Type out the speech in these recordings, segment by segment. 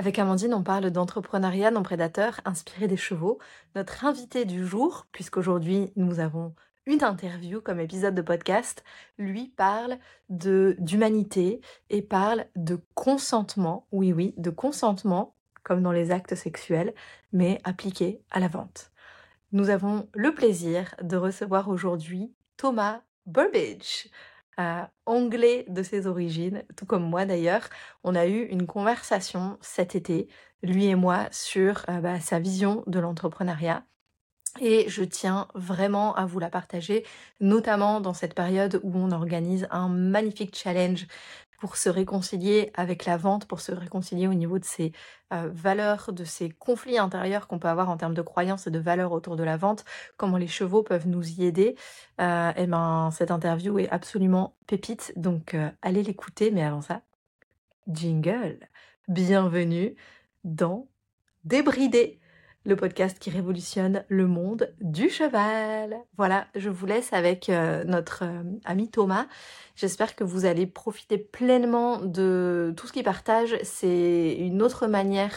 Avec Amandine, on parle d'entrepreneuriat non prédateur inspiré des chevaux. Notre invité du jour, puisqu'aujourd'hui nous avons une interview comme épisode de podcast, lui parle d'humanité et parle de consentement. Oui, oui, de consentement, comme dans les actes sexuels, mais appliqué à la vente. Nous avons le plaisir de recevoir aujourd'hui Thomas Burbage. Euh, anglais de ses origines, tout comme moi d'ailleurs. On a eu une conversation cet été, lui et moi, sur euh, bah, sa vision de l'entrepreneuriat. Et je tiens vraiment à vous la partager, notamment dans cette période où on organise un magnifique challenge pour se réconcilier avec la vente, pour se réconcilier au niveau de ses euh, valeurs, de ces conflits intérieurs qu'on peut avoir en termes de croyances et de valeurs autour de la vente, comment les chevaux peuvent nous y aider. Euh, et ben cette interview est absolument pépite, donc euh, allez l'écouter. Mais avant ça, jingle. Bienvenue dans Débridé le podcast qui révolutionne le monde du cheval. Voilà, je vous laisse avec euh, notre euh, ami Thomas. J'espère que vous allez profiter pleinement de tout ce qu'il partage. C'est une autre manière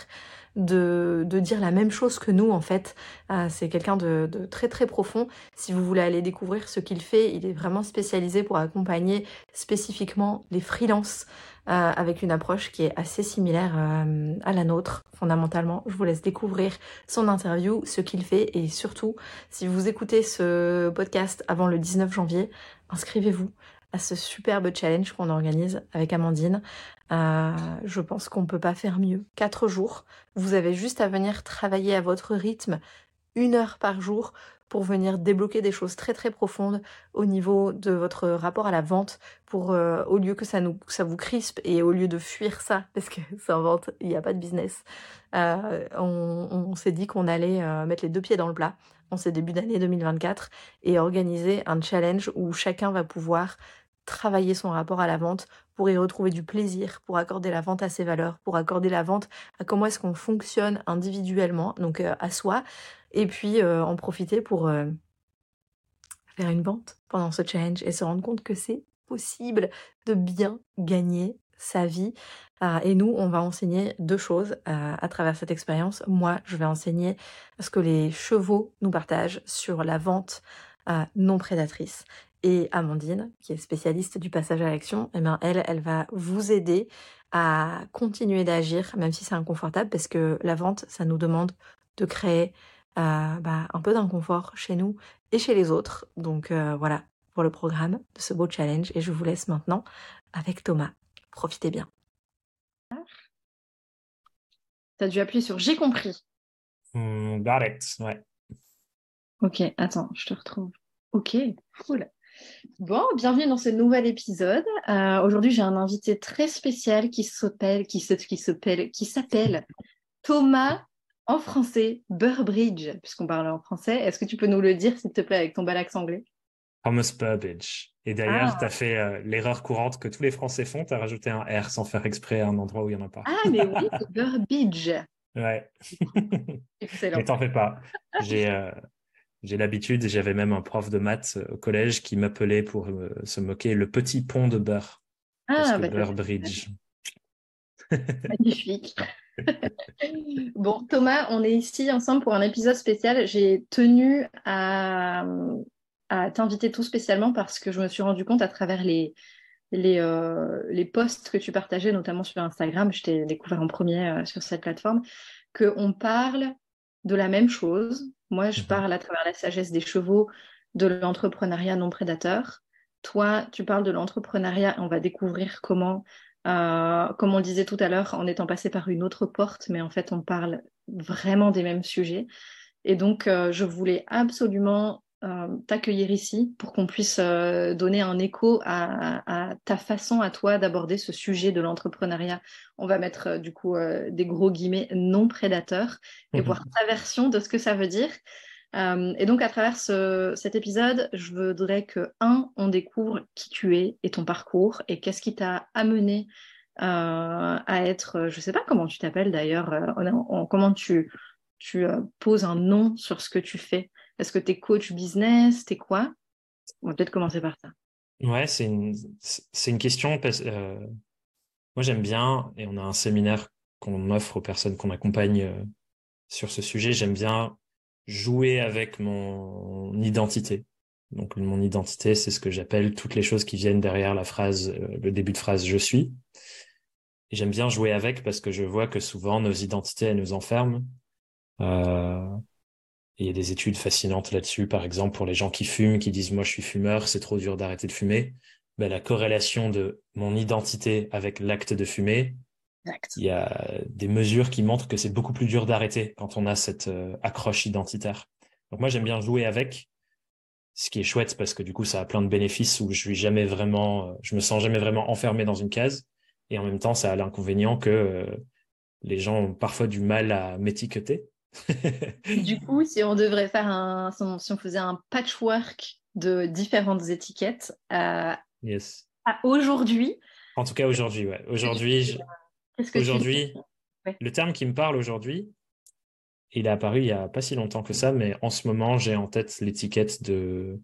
de, dire la même chose que nous en fait. Euh, c'est quelqu'un de, de, très très profond. Si vous voulez aller découvrir ce qu'il fait, il est vraiment spécialisé pour accompagner spécifiquement les freelances euh, avec une approche qui est assez similaire euh, à la nôtre, fondamentalement. Je vous laisse découvrir son interview, ce qu'il fait, et surtout, si vous écoutez ce podcast avant le 19 janvier, inscrivez-vous à ce superbe challenge qu'on organise avec Amandine. Euh, je pense qu'on ne peut pas faire mieux. Quatre jours, vous avez juste à venir travailler à votre rythme, une heure par jour, pour venir débloquer des choses très très profondes au niveau de votre rapport à la vente pour euh, au lieu que ça nous vous crispe et au lieu de fuir ça parce que sans vente il n'y a pas de business euh, on, s'est dit qu'on allait euh, mettre les deux pieds dans le plat en ce début d'année 2024 et organiser un challenge où chacun va pouvoir travailler son rapport à la vente pour y retrouver du plaisir, pour accorder la vente à ses valeurs, pour accorder la vente à comment est-ce qu'on fonctionne individuellement, donc à soi, et puis euh, en profiter pour euh, faire une vente pendant ce challenge et se rendre compte que c'est possible de bien gagner sa vie. Euh, et nous, on va enseigner deux choses à travers cette expérience. Moi, je vais enseigner ce que les chevaux nous partagent sur la vente non prédatrice. Et Amandine, qui est spécialiste du passage à l'action, eh bien, elle, elle va vous aider à continuer d'agir, même si c'est inconfortable, parce que la vente, ça nous demande de créer euh, bah, un peu d'inconfort chez nous et chez les autres. Donc euh, voilà pour le programme de ce beau challenge. Et je vous laisse maintenant avec Thomas. Profitez bien. Tu as dû appuyer sur j'ai compris. Hmm, got it, ouais. Ok, attends, je te retrouve. Ok, cool. Bon, bienvenue dans ce nouvel épisode. Euh, aujourd'hui, j'ai un invité très spécial qui s'appelle, qui s'appelle, qui s'appelle Thomas en français, Burbridge, puisqu'on parle en français. Est-ce que tu peux nous le dire, s'il te plaît, avec ton bel accent anglais? Thomas Burbridge. Et derrière, ah. tu as fait euh, l'erreur courante que tous les Français font, tu as rajouté un R sans faire exprès à un endroit où il n'y en a pas. Ah, mais oui, Burbridge. Ouais. Excellent. Mais t'en fais pas. J'ai euh, j'ai l'habitude, j'avais même un prof de maths euh, au collège qui m'appelait pour se moquer le petit pont de beurre. Ah, bah, Burbridge. Magnifique. bon, Thomas, on est ici ensemble pour un épisode spécial. J'ai tenu à, t'inviter tout spécialement parce que je me suis rendu compte à travers les, les, euh, les posts que tu partageais, notamment sur Instagram, je t'ai découvert en premier euh, sur cette plateforme, qu'on parle de la même chose. Moi, je mhm. parle à travers la sagesse des chevaux de l'entrepreneuriat non prédateur. Toi, tu parles de l'entrepreneuriat et on va découvrir comment euh, comme on le disait tout à l'heure, en étant passé par une autre porte, mais en fait, on parle vraiment des mêmes sujets. Et donc, euh, je voulais absolument euh, t'accueillir ici pour qu'on puisse donner un écho à, ta façon à toi d'aborder ce sujet de l'entrepreneuriat. On va mettre du coup des gros guillemets non prédateurs et mhm. voir ta version de ce que ça veut dire. Euh, et donc, à travers cet épisode, je voudrais que, un, on découvre qui tu es et ton parcours et qu'est-ce qui t'a amené euh, à être, je ne sais pas comment tu t'appelles d'ailleurs, euh, comment tu, tu poses un nom sur ce que tu fais. Est-ce que tu es coach business? Tu es quoi? On va peut-être commencer par ça. Ouais, c'est une, une question. Moi, j'aime bien, et on a un séminaire qu'on offre aux personnes qu'on accompagne euh, sur ce sujet. J'aime bien jouer avec mon identité. Donc mon identité, c'est ce que j'appelle toutes les choses qui viennent derrière la phrase, euh, le début de phrase je suis. Et j'aime bien jouer avec parce que je vois que souvent nos identités, elles nous enferment. Euh, il y a des études fascinantes là-dessus, par exemple pour les gens qui fument, qui disent moi je suis fumeur, c'est trop dur d'arrêter de fumer. Ben, la corrélation de mon identité avec l'acte de fumer, il y a des mesures qui montrent que c'est beaucoup plus dur d'arrêter quand on a cette euh, accroche identitaire. Donc moi j'aime bien jouer avec, ce qui est chouette parce que du coup ça a plein de bénéfices où je suis jamais vraiment, euh, je me sens jamais vraiment enfermé dans une case. Et en même temps ça a l'inconvénient que euh, les gens ont parfois du mal à m'étiqueter. du coup, si on devrait faire un, si on faisait un patchwork de différentes étiquettes, yes. à aujourd'hui. En tout cas aujourd'hui, ouais. Aujourd'hui, Aujourd'hui, le terme qui me parle aujourd'hui, il est apparu il n'y a pas si longtemps que ça, mais en ce moment, j'ai en tête l'étiquette de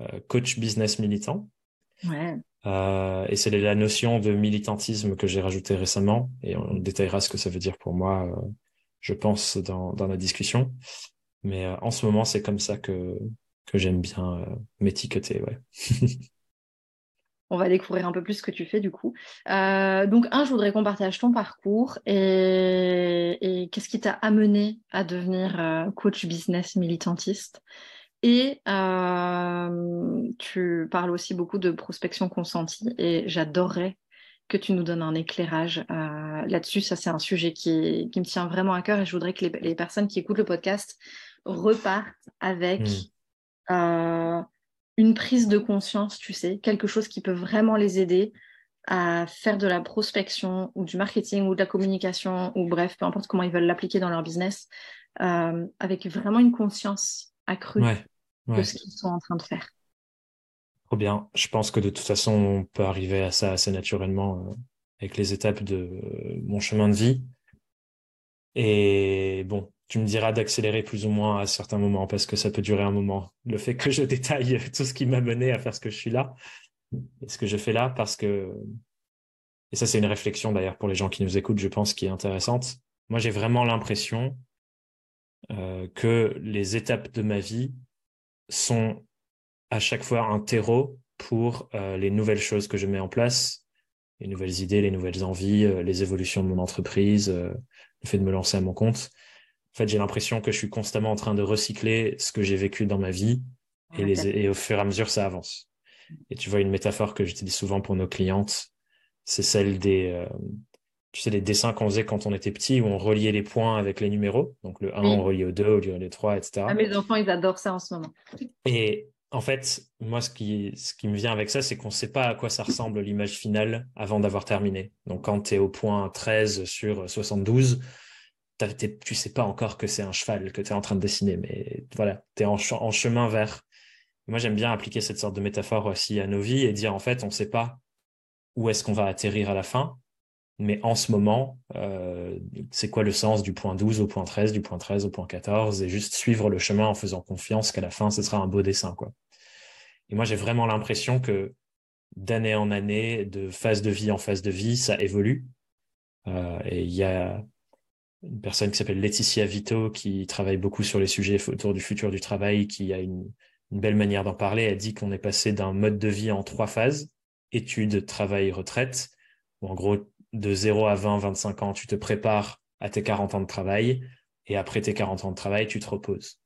euh, coach business militant. Euh, et c'est la notion de militantisme que j'ai rajoutée récemment, et on détaillera ce que ça veut dire pour moi, euh, je pense, dans, dans la discussion. Mais en ce moment, c'est comme ça que, que j'aime bien m'étiqueter. Ouais. on va découvrir un peu plus ce que tu fais du coup. Euh, donc, un, je voudrais qu'on partage ton parcours et, qu'est-ce qui t'a amené à devenir euh, coach business militantiste. Et euh, tu parles aussi beaucoup de prospection consentie et j'adorerais que tu nous donnes un éclairage là-dessus. Ça, c'est un sujet qui, me tient vraiment à cœur et je voudrais que les, personnes qui écoutent le podcast repartent avec... Mmh une prise de conscience, tu sais, quelque chose qui peut vraiment les aider à faire de la prospection ou du marketing ou de la communication ou bref, peu importe comment ils veulent l'appliquer dans leur business, euh, avec vraiment une conscience accrue de ce qu'ils sont en train de faire. Trop bien. Je pense que de toute façon, on peut arriver à ça assez naturellement euh, avec les étapes de mon chemin de vie. Et bon, tu me diras d'accélérer plus ou moins à certains moments parce que ça peut durer un moment. Le fait que je détaille tout ce qui m'a mené à faire ce que je suis là et ce que je fais là parce que, et ça c'est une réflexion d'ailleurs pour les gens qui nous écoutent, je pense, qui est intéressante. Moi j'ai vraiment l'impression euh, que les étapes de ma vie sont à chaque fois un terreau pour euh, les nouvelles choses que je mets en place, les nouvelles idées, les nouvelles envies, euh, les évolutions de mon entreprise, le fait de me lancer à mon compte. Fait, j'ai l'impression que je suis constamment en train de recycler ce que j'ai vécu dans ma vie et, les, et au fur et à mesure, ça avance. Et tu vois, une métaphore que j'utilise souvent pour nos clientes, c'est celle des, euh, tu sais, les dessins qu'on faisait quand on était petit où on reliait les points avec les numéros. Donc le 1, on reliait au 2, au lieu au 3, etc. Ah, mes enfants, ils adorent ça en ce moment. Et en fait, moi, ce qui, ce qui me vient avec ça, c'est qu'on ne sait pas à quoi ça ressemble l'image finale avant d'avoir terminé. Donc quand tu es au point 13 sur 72, tu sais pas encore que c'est un cheval que tu es en train de dessiner, mais voilà, tu es en, chemin vers. Moi, j'aime bien appliquer cette sorte de métaphore aussi à nos vies et dire en fait, on ne sait pas où est-ce qu'on va atterrir à la fin, mais en ce moment, euh, c'est quoi le sens du point 12 au point 13, du point 13 au point 14, et juste suivre le chemin en faisant confiance qu'à la fin, ce sera un beau dessin. quoi. Et moi, j'ai vraiment l'impression que d'année en année, de phase de vie en phase de vie, ça évolue. Euh, et il y a une personne qui s'appelle Laetitia Vito, qui travaille beaucoup sur les sujets autour du futur du travail, qui a une, belle manière d'en parler. Elle dit qu'on est passé d'un mode de vie en trois phases, études, travail, retraite, où en gros, de 0 à 20, 25 ans, tu te prépares à tes 40 ans de travail, et après tes 40 ans de travail, tu te reposes.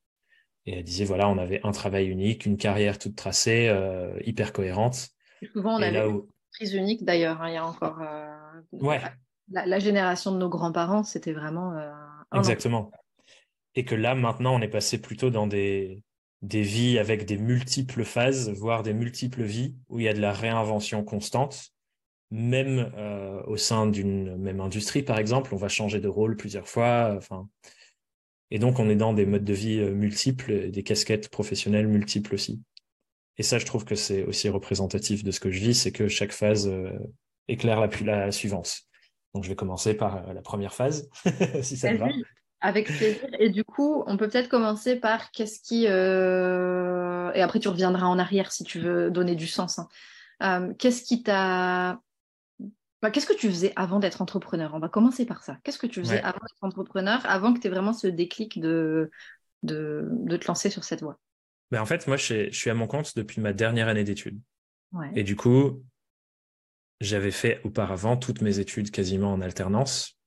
Et elle disait, voilà, on avait un travail unique, une carrière toute tracée, euh, hyper cohérente. souvent, on avait une prise unique d'ailleurs, hein, il y a encore... Euh, ouais la, génération de nos grands-parents, c'était vraiment. Euh, Exactement. Et que là, maintenant, on est passé plutôt dans des, vies avec des multiples phases, voire des multiples vies, où il y a de la réinvention constante. Même euh, au sein d'une même industrie, par exemple, on va changer de rôle plusieurs fois. Et donc, on est dans des modes de vie euh, multiples, des casquettes professionnelles multiples aussi. Et ça, je trouve que c'est aussi représentatif de ce que je vis, c'est que chaque phase éclaire la, la suivante. Donc, je vais commencer par euh, la première phase, si ça te va. Avec plaisir. Et du coup, on peut peut-être commencer par qu'est-ce qui... Euh, et après, tu reviendras en arrière si tu veux donner du sens. Hein. Euh, qu'est-ce qui t'a Bah, qu'est-ce que tu faisais avant d'être entrepreneur? On va commencer par ça. Qu'est-ce que tu faisais avant d'être entrepreneur, avant que tu aies vraiment ce déclic de, de, te lancer sur cette voie? Ben En fait, moi, je, suis à mon compte depuis ma dernière année d'études. Et du coup, j'avais fait auparavant toutes mes études quasiment en alternance.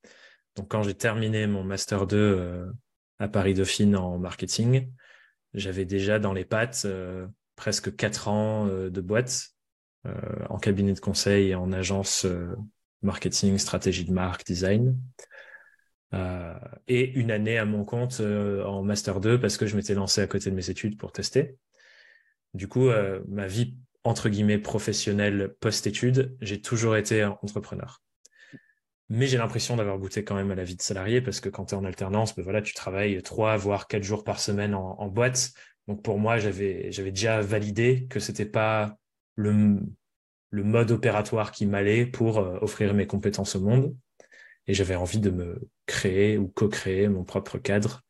Donc, quand j'ai terminé mon Master 2 euh, à Paris Dauphine en marketing, j'avais déjà dans les pattes euh, presque quatre ans euh, de boîte en cabinet de conseil et en agence marketing, stratégie de marque, design. Et une année à mon compte en master 2 parce que je m'étais lancé à côté de mes études pour tester. Du coup, ma vie entre guillemets professionnelle post-études, j'ai toujours été entrepreneur. Mais j'ai l'impression d'avoir goûté quand même à la vie de salarié parce que quand tu es en alternance, ben voilà, tu travailles trois voire quatre jours par semaine en, en boîte. Donc pour moi, j'avais j'avais déjà validé que c'était pas le, le mode opératoire qui m'allait pour euh, offrir mes compétences au monde. Et j'avais envie de me créer ou co-créer mon propre cadre.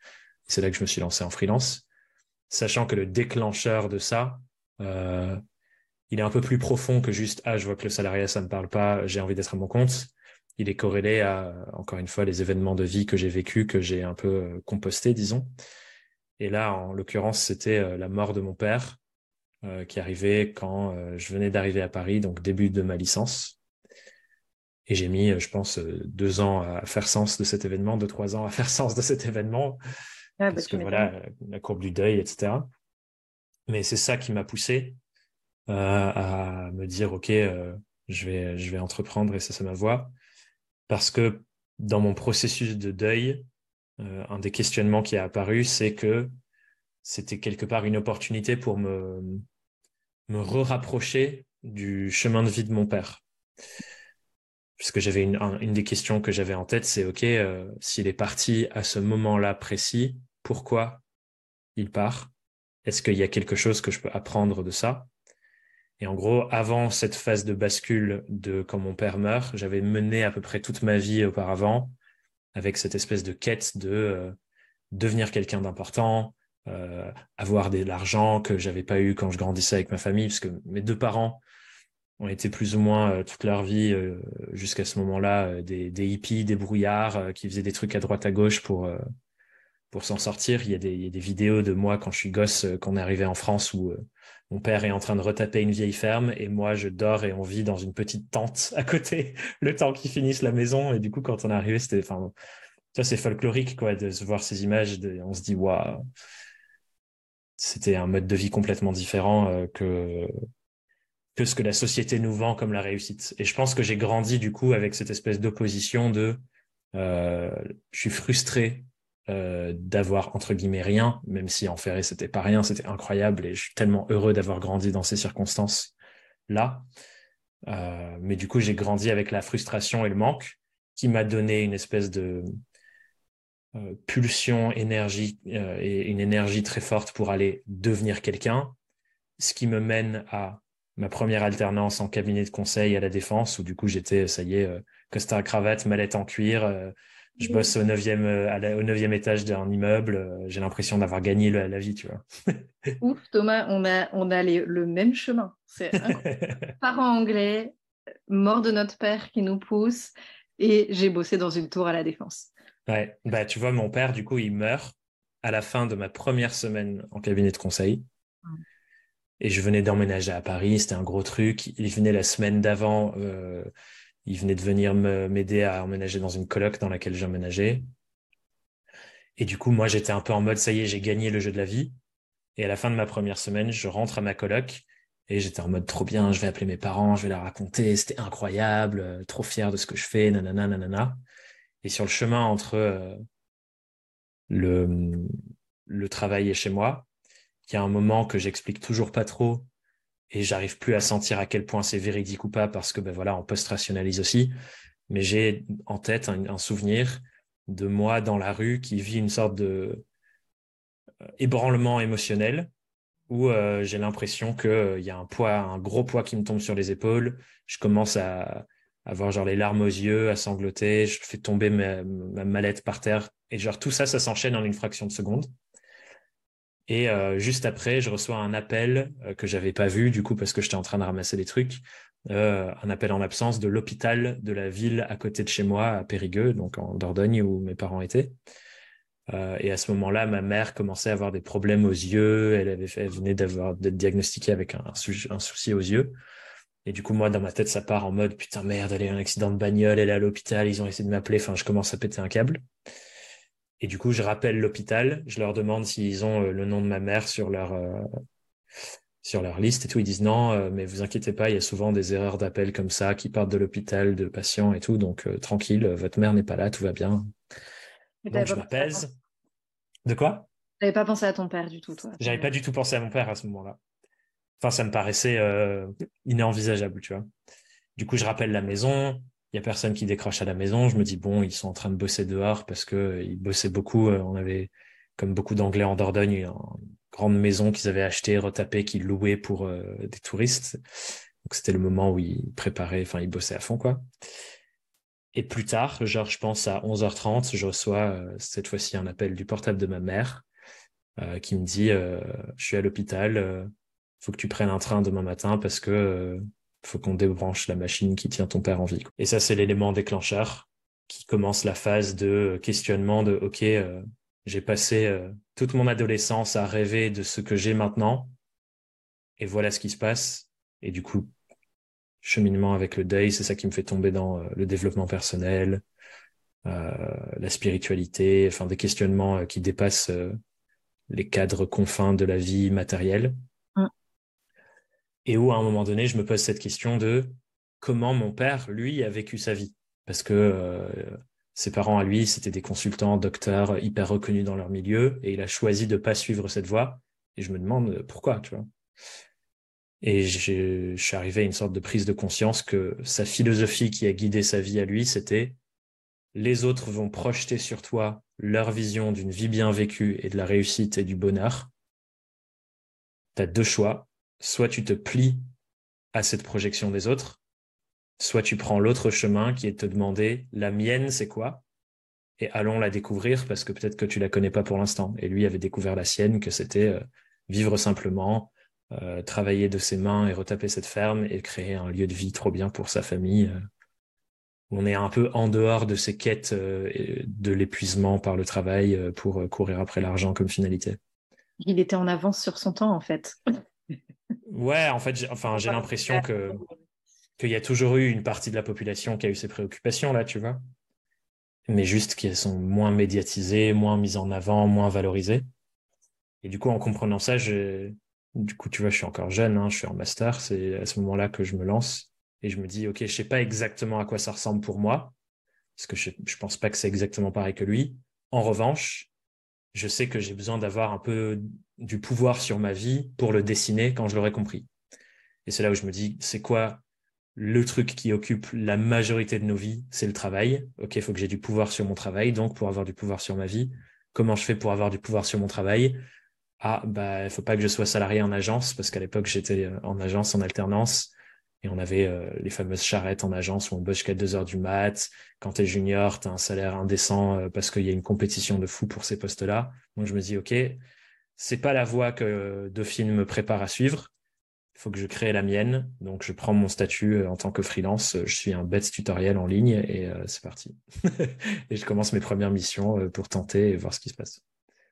C'est là que je me suis lancé en freelance, sachant que le déclencheur de ça, euh, il est un peu plus profond que juste ah je vois que le salariat ça me parle pas, j'ai envie d'être à mon compte. Il est corrélé à encore une fois les événements de vie que j'ai vécu, que j'ai un peu euh, composté, disons. Et là, en l'occurrence, c'était la mort de mon père, euh, qui arrivait quand euh, je venais d'arriver à Paris, donc début de ma licence. Et j'ai mis, euh, je pense, deux ans à faire sens de cet événement, deux, trois ans à faire sens de cet événement. Ah, bah, parce que voilà, la courbe du deuil, etc. Mais c'est ça qui m'a poussé à me dire, OK, je, vais, je vais entreprendre et ça, c'est ma voie. Parce que dans mon processus de deuil, un des questionnements qui a apparu, c'est que c'était quelque part une opportunité pour me, me re-rapprocher du chemin de vie de mon père. Puisque j'avais une, une des questions que j'avais en tête, c'est OK, euh, s'il est parti à ce moment-là précis, pourquoi il part? Est-ce qu'il y a quelque chose que je peux apprendre de ça? Et en gros, avant cette phase de bascule de quand mon père meurt, j'avais mené à peu près toute ma vie auparavant avec cette espèce de quête de euh, devenir quelqu'un d'important, euh, avoir de l'argent que j'avais pas eu quand je grandissais avec ma famille, parce que mes deux parents ont été plus ou moins euh, toute leur vie euh, jusqu'à ce moment-là des, des, hippies, des brouillards qui faisaient des trucs à droite à gauche pour pour s'en sortir. Il y, a des, il y, a des, vidéos de moi quand je suis gosse, quand on est arrivé en France où mon père est en train de retaper une vieille ferme et moi je dors et on vit dans une petite tente à côté le temps qu'ils finissent la maison. Et du coup, quand on est arrivé, c'était, enfin, ça c'est folklorique de se voir ces images. On se dit waouh c'était un mode de vie complètement différent euh, que que ce que la société nous vend comme la réussite. Et je pense que j'ai grandi du coup avec cette espèce d'opposition de euh, je suis frustré euh, d'avoir entre guillemets rien, même si en Ferré c'était pas rien, c'était incroyable et je suis tellement heureux d'avoir grandi dans ces circonstances là. Euh, mais du coup j'ai grandi avec la frustration et le manque qui m'a donné une espèce de euh, pulsion, énergie et une énergie très forte pour aller devenir quelqu'un, ce qui me mène à ma première alternance en cabinet de conseil à la défense, où du coup j'étais, ça y est, costard cravate, mallette en cuir, je bosse au neuvième, au neuvième étage d'un immeuble, j'ai l'impression d'avoir gagné la, vie, tu vois. Ouf, Thomas, on a, on a le même chemin. C'est parents anglais, mort de notre père qui nous pousse, et j'ai bossé dans une tour à la défense. Ouais, bah tu vois, mon père, du coup, il meurt à la fin de ma première semaine en cabinet de conseil. Et je venais d'emménager à Paris, c'était un gros truc. Il venait la semaine d'avant, euh, il venait de venir m'aider à emménager dans une coloc dans laquelle j'emménageais. Et du coup, moi, j'étais un peu en mode, ça y est, j'ai gagné le jeu de la vie. Et à la fin de ma première semaine, je rentre à ma coloc et j'étais en mode trop bien, je vais appeler mes parents, je vais leur raconter, c'était incroyable, euh, trop fier de ce que je fais, nanana, nanana. Et sur le chemin entre euh, le, le travail et chez moi, il y a un moment que j'explique toujours pas trop et j'arrive plus à sentir à quel point c'est véridique ou pas parce que ben voilà, on post-rationalise aussi. Mais j'ai en tête un, souvenir de moi dans la rue qui vit une sorte de euh, ébranlement émotionnel où euh, j'ai l'impression qu'il y a un poids, un gros poids qui me tombe sur les épaules. Je commence à, avoir genre les larmes aux yeux, à sangloter, je fais tomber ma, mallette par terre. Et genre tout ça, ça s'enchaîne en une fraction de seconde. Et euh, juste après, je reçois un appel euh, que j'avais pas vu du coup parce que j'étais en train de ramasser des trucs. un appel en absence de l'hôpital de la ville à côté de chez moi, à Périgueux, donc en Dordogne où mes parents étaient. et à ce moment-là, ma mère commençait à avoir des problèmes aux yeux. Elle, avait fait, venait d'avoir d'être diagnostiquée avec un, un, souci aux yeux. Et du coup, moi, dans ma tête, ça part en mode putain merde, elle a eu un accident de bagnole, elle est à l'hôpital, ils ont essayé de m'appeler. Enfin, je commence à péter un câble. Et du coup, je rappelle l'hôpital, je leur demande s'ils ont le nom de ma mère sur leur sur leur liste et tout. Ils disent non, euh, mais vous inquiétez pas, il y a souvent des erreurs d'appel comme ça qui partent de l'hôpital, de patients et tout. Donc euh, tranquille, votre mère n'est pas là, tout va bien. donc je m'apaise. De quoi? J'avais pas pensé à ton père du tout, toi. J'avais pas du tout pensé à mon père à ce moment-là. Enfin, ça me paraissait euh, inénvisageable, tu vois. Du coup, je rappelle la maison. Il y a personne qui décroche à la maison. Je me dis bon, ils sont en train de bosser dehors parce que ils bossaient beaucoup. on avait, comme beaucoup d'Anglais en Dordogne, grande maison qu'ils avaient achetée, retapée, qu'ils louaient pour euh, des touristes. Donc c'était le moment où ils préparaient, enfin ils bossaient à fond quoi. Et plus tard, genre je pense à 11h30, je reçois euh, cette fois-ci un appel du portable de ma mère euh, qui me dit je suis à l'hôpital, faut que tu prennes un train demain matin parce que faut qu'on débranche la machine qui tient ton père en vie. Et ça c'est l'élément déclencheur qui commence la phase de questionnement de OK, j'ai passé euh, toute mon adolescence à rêver de ce que j'ai maintenant. Et voilà ce qui se passe. Et du coup, cheminement avec le deuil, c'est ça qui me fait tomber dans euh, le développement personnel, euh, la spiritualité, enfin des questionnements qui dépassent les cadres confins de la vie matérielle. Et où à un moment donné, je me pose cette question de comment mon père, lui, a vécu sa vie. Parce que ses parents à lui, c'était des consultants, docteurs hyper reconnus dans leur milieu, et il a choisi de pas suivre cette voie. Et je me demande pourquoi, tu vois? Et je suis arrivé à une sorte de prise de conscience que sa philosophie qui a guidé sa vie à lui, c'était les autres vont projeter sur toi leur vision d'une vie bien vécue et de la réussite et du bonheur. Tu as deux choix. Soit tu te plies à cette projection des autres, soit tu prends l'autre chemin qui est de te demander la mienne, c'est quoi? Et allons la découvrir parce que peut-être que tu la connais pas pour l'instant. Et lui avait découvert la sienne, que c'était euh, vivre simplement, euh, travailler de ses mains et retaper cette ferme et créer un lieu de vie trop bien pour sa famille. Euh. On est un peu en dehors de ces quêtes de l'épuisement par le travail pour courir après l'argent comme finalité. Il était en avance sur son temps, en fait. ouais, en fait, enfin, j'ai l'impression que qu'il y a toujours eu une partie de la population qui a eu ces préoccupations là, tu vois, mais juste qu'elles sont moins médiatisées, moins mises en avant, moins valorisées. Et du coup, en comprenant ça, du coup, tu vois, je suis encore jeune, hein, je suis en master, c'est à ce moment-là que je me lance et je me dis, ok, je sais pas exactement à quoi ça ressemble pour moi, parce que je, je pense pas que c'est exactement pareil que lui. En revanche, je sais que j'ai besoin d'avoir un peu du pouvoir sur ma vie pour le dessiner quand je l'aurai compris. Et c'est là où je me dis, c'est quoi le truc qui occupe la majorité de nos vies, c'est le travail. Ok, il faut que j'ai du pouvoir sur mon travail. Donc, pour avoir du pouvoir sur ma vie, comment je fais pour avoir du pouvoir sur mon travail? Ah, bah, il faut pas que je sois salarié en agence parce qu'à l'époque j'étais euh, en agence en alternance et on avait euh, les fameuses charrettes en agence où on bosse jusqu'à 2 heures du mat. Quand tu junior, tu as un salaire indécent euh, parce qu'il y a une compétition de fou pour ces postes-là. Donc je me dis, ok, c'est pas la voie que Dauphine me prépare à suivre il faut que je crée la mienne. Donc, je prends mon statut euh, en tant que freelance. Je suis un bête tutoriel en ligne et euh, c'est parti. et je commence mes premières missions euh, pour tenter et voir ce qui se passe.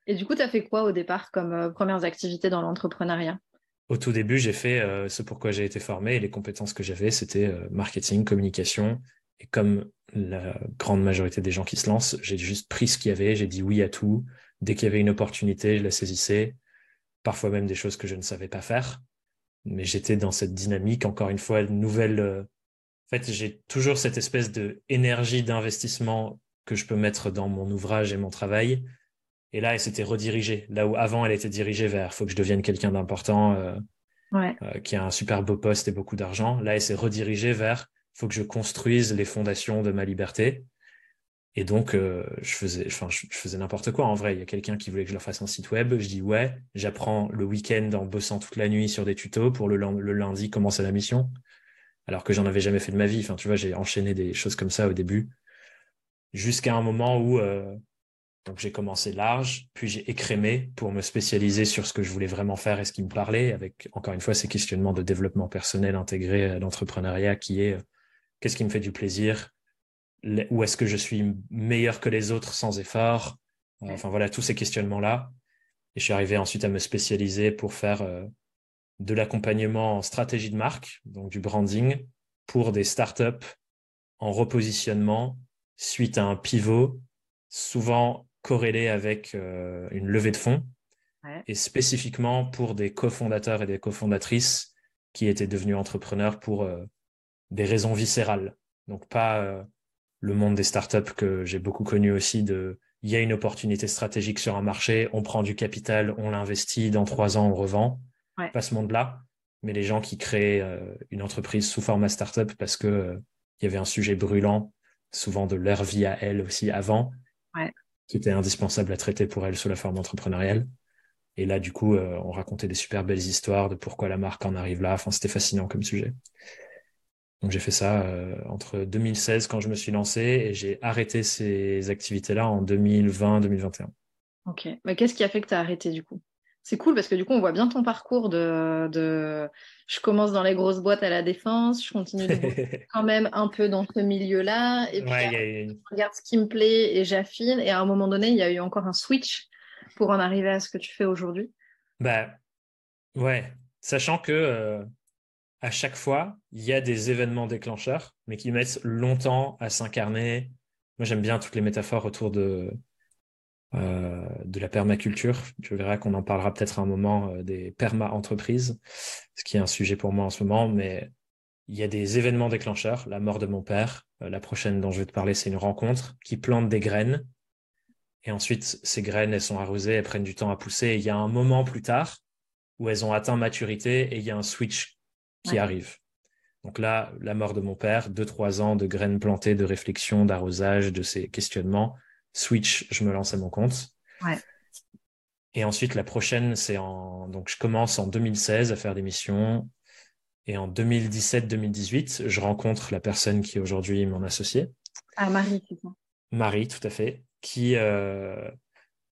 Et du coup, tu as fait quoi au départ comme premières activités dans l'entrepreneuriat? Au tout début, j'ai fait ce pourquoi j'ai été formé et les compétences que j'avais, c'était marketing, communication. Et comme la grande majorité des gens qui se lancent, j'ai juste pris ce qu'il y avait, j'ai dit oui à tout. Dès qu'il y avait une opportunité, je la saisissais. Parfois même des choses que je ne savais pas faire mais j'étais dans cette dynamique, encore une fois, nouvelle. Euh, en fait, j'ai toujours cette espèce de énergie d'investissement que je peux mettre dans mon ouvrage et mon travail. Et là, elle s'était redirigée. Là où avant, elle était dirigée vers faut que je devienne quelqu'un d'important, euh, euh, qui a un super beau poste et beaucoup d'argent. Là, elle s'est redirigée vers faut que je construise les fondations de ma liberté. Et donc, euh, je faisais, enfin, je, faisais n'importe quoi. En vrai, il y a quelqu'un qui voulait que je leur fasse un site web. Je dis ouais. J'apprends le week-end en bossant toute la nuit sur des tutos pour le, le lundi commencer la mission. Alors que j'en avais jamais fait de ma vie. Enfin, tu vois, j'ai enchaîné des choses comme ça au début, jusqu'à un moment où, Donc j'ai commencé large, puis j'ai écrémé pour me spécialiser sur ce que je voulais vraiment faire et ce qui me parlait, avec encore une fois ces questionnements de développement personnel intégrés à l'entrepreneuriat qui est qu'est-ce qui me fait du plaisir, où est-ce que je suis meilleur que les autres sans effort, enfin voilà tous ces questionnements-là. Et je suis arrivé ensuite à me spécialiser pour faire euh, de l'accompagnement en stratégie de marque, donc du branding, pour des startups en repositionnement suite à un pivot, souvent corrélé avec euh, une levée de fonds, et spécifiquement pour des cofondateurs et des cofondatrices qui étaient devenus entrepreneurs pour euh, des raisons viscérales. Donc pas le monde des startups que j'ai beaucoup connu aussi de il y a une opportunité stratégique sur un marché, on prend du capital, on l'investit, dans trois ans on revend. Pas ce monde-là, mais les gens qui créent euh, une entreprise sous format startup parce que euh, il y avait un sujet brûlant, souvent de leur vie à elles aussi avant, qui était indispensable à traiter pour elles sous la forme entrepreneuriale. Et là, du coup, euh, on racontait des super belles histoires de pourquoi la marque en arrive là. Enfin, c'était fascinant comme sujet. Donc j'ai fait ça entre 2016 quand je me suis lancé et j'ai arrêté ces activités-là en 2020-2021. Ok, mais qu'est-ce qui a fait que tu as arrêté du coup? C'est cool parce que du coup, on voit bien ton parcours de, de, je commence dans les grosses boîtes à la défense, je continue quand même un peu dans ce milieu-là, et puis je regarde ce qui me plaît et j'affine. Et à un moment donné, il y a eu encore un switch pour en arriver à ce que tu fais aujourd'hui. Bah ouais, sachant que euh, à chaque fois, il y a des événements déclencheurs, mais qui mettent longtemps à s'incarner. Moi, j'aime bien toutes les métaphores autour de euh, de la permaculture. Je verrai qu'on en parlera peut-être un moment euh, des perma-entreprises, ce qui est un sujet pour moi en ce moment, mais il y a des événements déclencheurs, la mort de mon père, euh, la prochaine dont je vais te parler, c'est une rencontre qui plante des graines, et ensuite ces graines, elles sont arrosées, elles prennent du temps à pousser, et il y a un moment plus tard où elles ont atteint maturité, et il y a un switch qui arrive. Donc là, la mort de mon père, deux, trois ans de graines plantées, de réflexion, d'arrosage, de ces questionnements, Switch, je me lance à mon compte. Et ensuite, la prochaine, c'est en. Donc, je commence en 2016 à faire des missions. Et en 2017-2018, je rencontre la personne qui est aujourd'hui mon associé. Ah, Marie, c'est ça. Marie, tout à fait. Qui. Euh,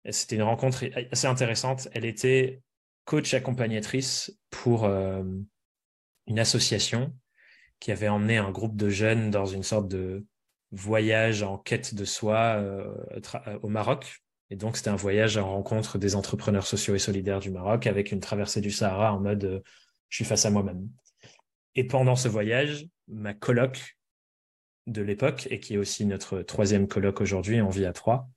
c'était une rencontre assez intéressante. Elle était coach accompagnatrice pour euh, une association qui avait emmené un groupe de jeunes dans une sorte de voyage en quête de soi euh, euh, au Maroc. Et donc, c'était un voyage en rencontre des entrepreneurs sociaux et solidaires du Maroc avec une traversée du Sahara en mode euh, je suis face à moi-même. Et pendant ce voyage, ma coloc de l'époque, et qui est aussi notre troisième coloc aujourd'hui, en vie à trois,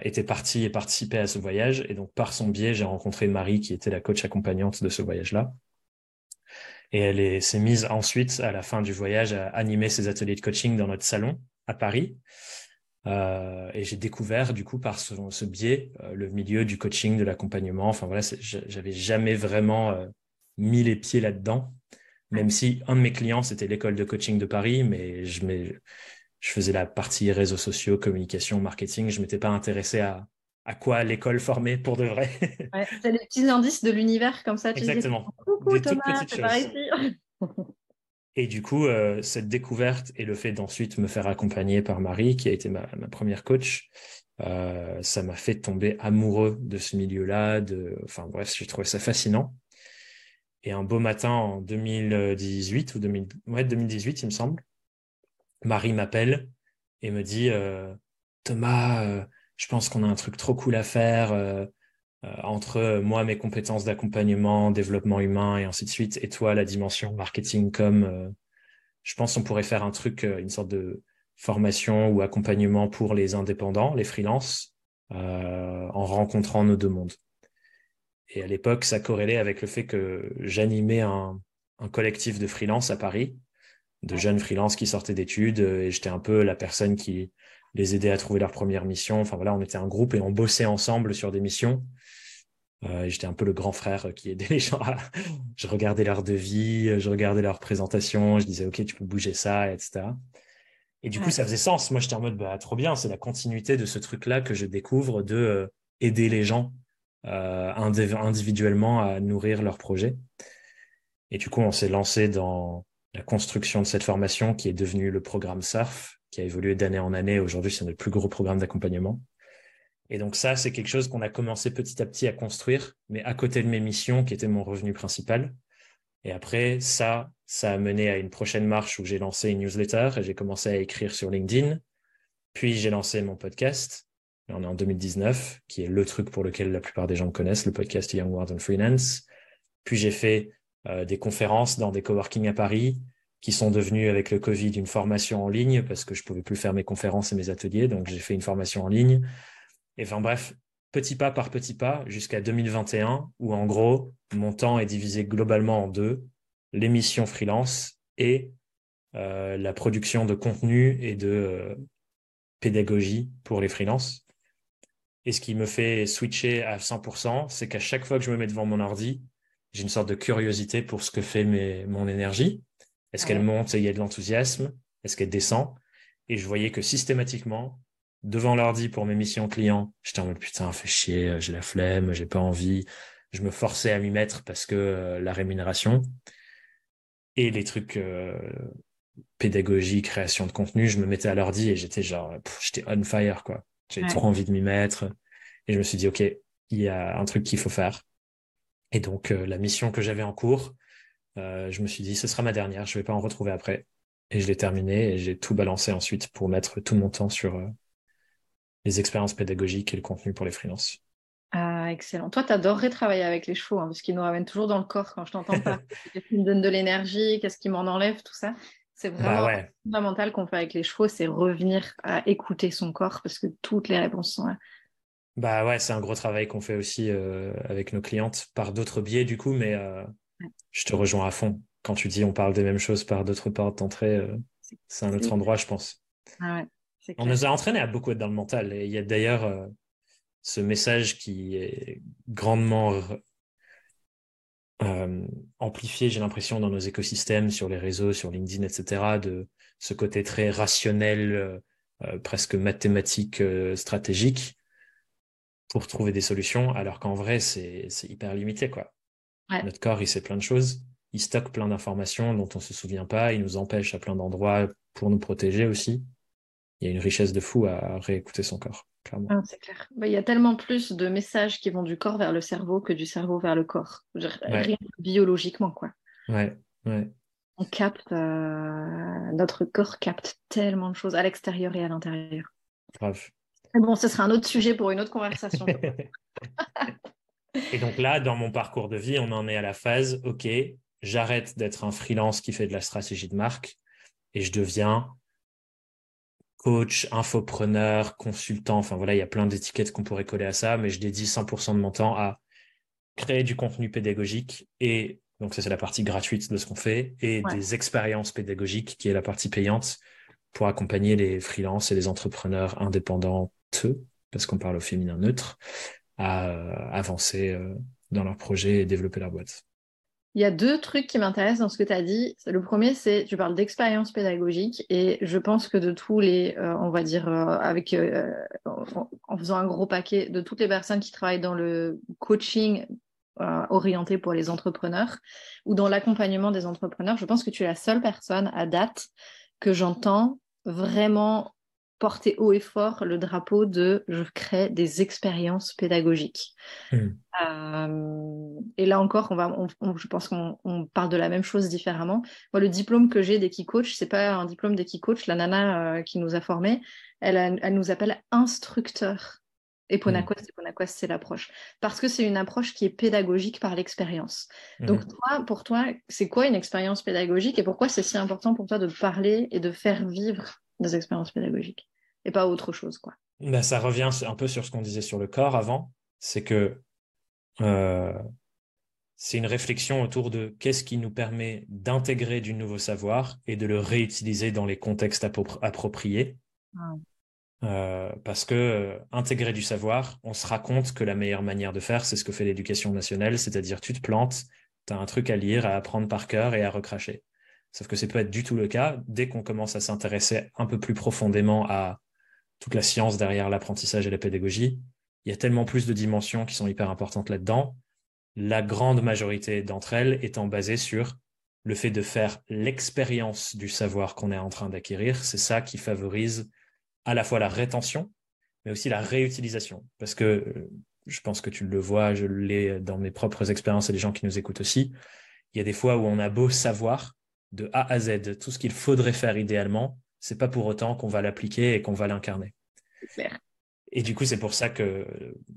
était partie et participait à ce voyage. Et donc, par son biais, j'ai rencontré Marie, qui était la coach accompagnante de ce voyage-là. Et elle s'est mise ensuite, à la fin du voyage, à animer ses ateliers de coaching dans notre salon à Paris. Euh, et j'ai découvert, du coup, par ce, biais, euh, le milieu du coaching, de l'accompagnement. Enfin voilà, j'avais jamais vraiment euh, mis les pieds là-dedans, même si un de mes clients, c'était l'école de coaching de Paris, mais je, je faisais la partie réseaux sociaux, communication, marketing. Je m'étais pas intéressé à, à quoi l'école formait pour de vrai? ouais, c'est des petits indices de l'univers comme ça. Tu Exactement. des toutes petites choses. Et du coup, euh, cette découverte et le fait d'ensuite me faire accompagner par Marie, qui a été ma, première coach, euh, ça m'a fait tomber amoureux de ce milieu-là. De... Enfin bref, j'ai trouvé ça fascinant. Et un beau matin en 2018 ou 2000... ouais, 2018, il me semble, Marie m'appelle et me dit euh, Thomas, je pense qu'on a un truc trop cool à faire euh, euh, entre moi, mes compétences d'accompagnement, développement humain et ainsi de suite, et toi, la dimension marketing comme. Euh, je pense qu'on pourrait faire un truc, une sorte de formation ou accompagnement pour les indépendants, les freelances, en rencontrant nos deux mondes. Et à l'époque, ça corrélait avec le fait que j'animais un, un collectif de freelance à Paris, de jeunes freelances qui sortaient d'études, et j'étais un peu la personne qui les aider à trouver leur première mission. Enfin voilà, on était un groupe et on bossait ensemble sur des missions. Euh, J'étais un peu le grand frère qui aidait les gens. À... je regardais leur devis, je regardais leur présentation, je disais ok, tu peux bouger ça, etc. Et du coup, ça faisait sens. Moi, j'étais en mode bah, trop bien, c'est la continuité de ce truc-là que je découvre de euh, aider les gens euh, individuellement à nourrir leur projet. Et du coup, on s'est lancé dans la construction de cette formation qui est devenue le programme SURF, qui a évolué d'année en année. Aujourd'hui, c'est notre plus gros programme d'accompagnement. Et donc ça, c'est quelque chose qu'on a commencé petit à petit à construire, mais à côté de mes missions, qui étaient mon revenu principal. Et après, ça, ça a mené à une prochaine marche où j'ai lancé une newsletter et j'ai commencé à écrire sur LinkedIn. Puis j'ai lancé mon podcast. On est en 2019, qui est le truc pour lequel la plupart des gens me connaissent, le podcast Young World and Freelance. Puis j'ai fait euh, des conférences dans des coworking à Paris, qui sont devenues avec le Covid une formation en ligne parce que je pouvais plus faire mes conférences et mes ateliers, donc j'ai fait une formation en ligne. Et enfin bref, petit pas par petit pas jusqu'à 2021, où en gros, mon temps est divisé globalement en deux, l'émission freelance et euh, la production de contenu et de euh, pédagogie pour les freelances. Et ce qui me fait switcher à 100%, c'est qu'à chaque fois que je me mets devant mon ordi, j'ai une sorte de curiosité pour ce que fait mes, mon énergie. Est-ce qu'elle monte et il y a de l'enthousiasme? Est-ce qu'elle descend? Et je voyais que systématiquement, devant l'ordi pour mes missions clients, j'étais en mode putain, fait chier, euh, j'ai la flemme, j'ai pas envie. Je me forçais à m'y mettre parce que euh, la rémunération et les trucs euh, pédagogie, création de contenu, je me mettais à l'ordi et j'étais genre, j'étais on fire quoi. J'avais trop envie de m'y mettre et je me suis dit ok, il y a un truc qu'il faut faire. Et donc la mission que j'avais en cours, je me suis dit ce sera ma dernière, je vais pas en retrouver après. Et je l'ai terminé et j'ai tout balancé ensuite pour mettre tout mon temps sur les expériences pédagogiques et le contenu pour les freelances. Ah, excellent. Toi, tu adorerais travailler avec les chevaux, hein, parce qu'ils nous ramènent toujours dans le corps quand je t'entends pas. Qu'est-ce qui me donne de l'énergie, qu'est-ce qui m'en enlève, tout ça? C'est bah vraiment fondamental qu'on fait avec les chevaux, c'est revenir à écouter son corps, parce que toutes les réponses sont là. Bah ouais, c'est un gros travail qu'on fait aussi euh, avec nos clientes par d'autres biais, du coup, mais euh, je te rejoins à fond. Quand tu dis on parle des mêmes choses par d'autres portes d'entrée, euh, c'est un autre endroit, je pense. Ah ouais. On nous a entraîné à beaucoup être dans le mental. Et il y a d'ailleurs euh, ce message qui est grandement euh, amplifié, j'ai l'impression, dans nos écosystèmes, sur les réseaux, sur LinkedIn, etc., de ce côté très rationnel, presque mathématique, stratégique, pour trouver des solutions, alors qu'en vrai, c'est hyper limité. quoi. Notre corps, il sait plein de choses. Il stocke plein d'informations dont on ne se souvient pas. Il nous empêche à plein d'endroits pour nous protéger aussi il y a une richesse de fou à réécouter son corps, clairement. Ah, c'est clair. Bah, il y a tellement plus de messages qui vont du corps vers le cerveau que du cerveau vers le corps. Rien biologiquement, quoi. Ouais, ouais. On capte, euh, notre corps capte tellement de choses à l'extérieur et à l'intérieur. Bon, ce sera un autre sujet pour une autre conversation. et donc là, dans mon parcours de vie, on en est à la phase, OK, j'arrête d'être un freelance qui fait de la stratégie de marque et je deviens coach, infopreneur, consultant, enfin voilà, il y a plein d'étiquettes qu'on pourrait coller à ça, mais je dédie 100% de mon temps à créer du contenu pédagogique et donc ça c'est la partie gratuite de ce qu'on fait et des expériences pédagogiques qui est la partie payante pour accompagner les freelances et les entrepreneurs indépendants, parce qu'on parle au féminin neutre, à euh, avancer euh, dans leurs projets et développer leur boîte. Il y a deux trucs qui m'intéressent dans ce que tu as dit. Le premier, c'est tu parles d'expérience pédagogique et je pense que de tous les, euh, on va dire, avec en, faisant un gros paquet de toutes les personnes qui travaillent dans le coaching orienté pour les entrepreneurs ou dans l'accompagnement des entrepreneurs, je pense que tu es la seule personne à date que j'entends vraiment porter haut et fort le drapeau de je crée des expériences pédagogiques. Hmm. Euh, et là encore, on va, je pense qu'on parle de la même chose différemment. Moi, le diplôme que j'ai d'Equicoach, c'est pas un diplôme d'Equicoach. La nana euh, qui nous a formés, elle, elle nous appelle instructeur. Et Ponacos, mmh. c'est l'approche. Parce que c'est une approche qui est pédagogique par l'expérience. Hmm. Donc, toi, pour toi, c'est quoi une expérience pédagogique et pourquoi c'est si important pour toi de parler et de faire vivre des expériences pédagogiques? Et pas autre chose, quoi. Ben, ça revient un peu sur ce qu'on disait sur le corps avant, c'est que euh, c'est une réflexion autour de qu'est-ce qui nous permet d'intégrer du nouveau savoir et de le réutiliser dans les contextes appropriés. Ah. Euh, parce que euh, intégrer du savoir, on se raconte que la meilleure manière de faire, c'est ce que fait l'éducation nationale, c'est-à-dire tu te plantes, tu as un truc à lire, à apprendre par cœur et à recracher. Sauf que c'est être du tout le cas dès qu'on commence à s'intéresser un peu plus profondément à toute la science derrière l'apprentissage et la pédagogie. Il y a tellement plus de dimensions qui sont hyper importantes là-dedans. La grande majorité d'entre elles étant basées sur le fait de faire l'expérience du savoir qu'on est en train d'acquérir. C'est ça qui favorise à la fois la rétention mais aussi la réutilisation. Parce que euh, je pense que tu le vois, je l'ai dans mes propres expériences et les gens qui nous écoutent aussi. Il y a des fois où on a beau savoir de A à Z tout ce qu'il faudrait faire idéalement, c'est pas pour autant qu'on va l'appliquer et qu'on va l'incarner. Et du coup, c'est pour ça que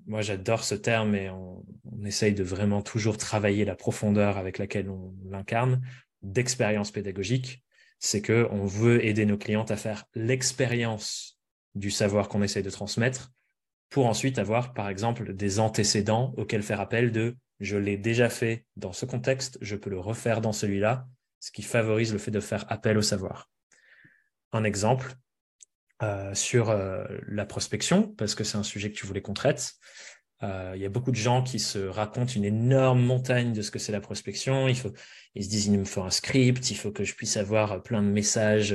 moi, j'adore ce terme et on, on, essaye de vraiment toujours travailler la profondeur avec laquelle on l'incarne d'expérience pédagogique. C'est que on veut aider nos clientes à faire l'expérience du savoir qu'on essaye de transmettre pour ensuite avoir, par exemple, des antécédents auxquels faire appel de je l'ai déjà fait dans ce contexte, je peux le refaire dans celui-là, ce qui favorise le fait de faire appel au savoir. Un exemple euh, sur euh, la prospection, parce que c'est un sujet que tu voulais qu'on traite. Euh, il y a beaucoup de gens qui se racontent une énorme montagne de ce que c'est la prospection. Il faut, ils se disent, il me faut un script, il faut que je puisse avoir plein de messages,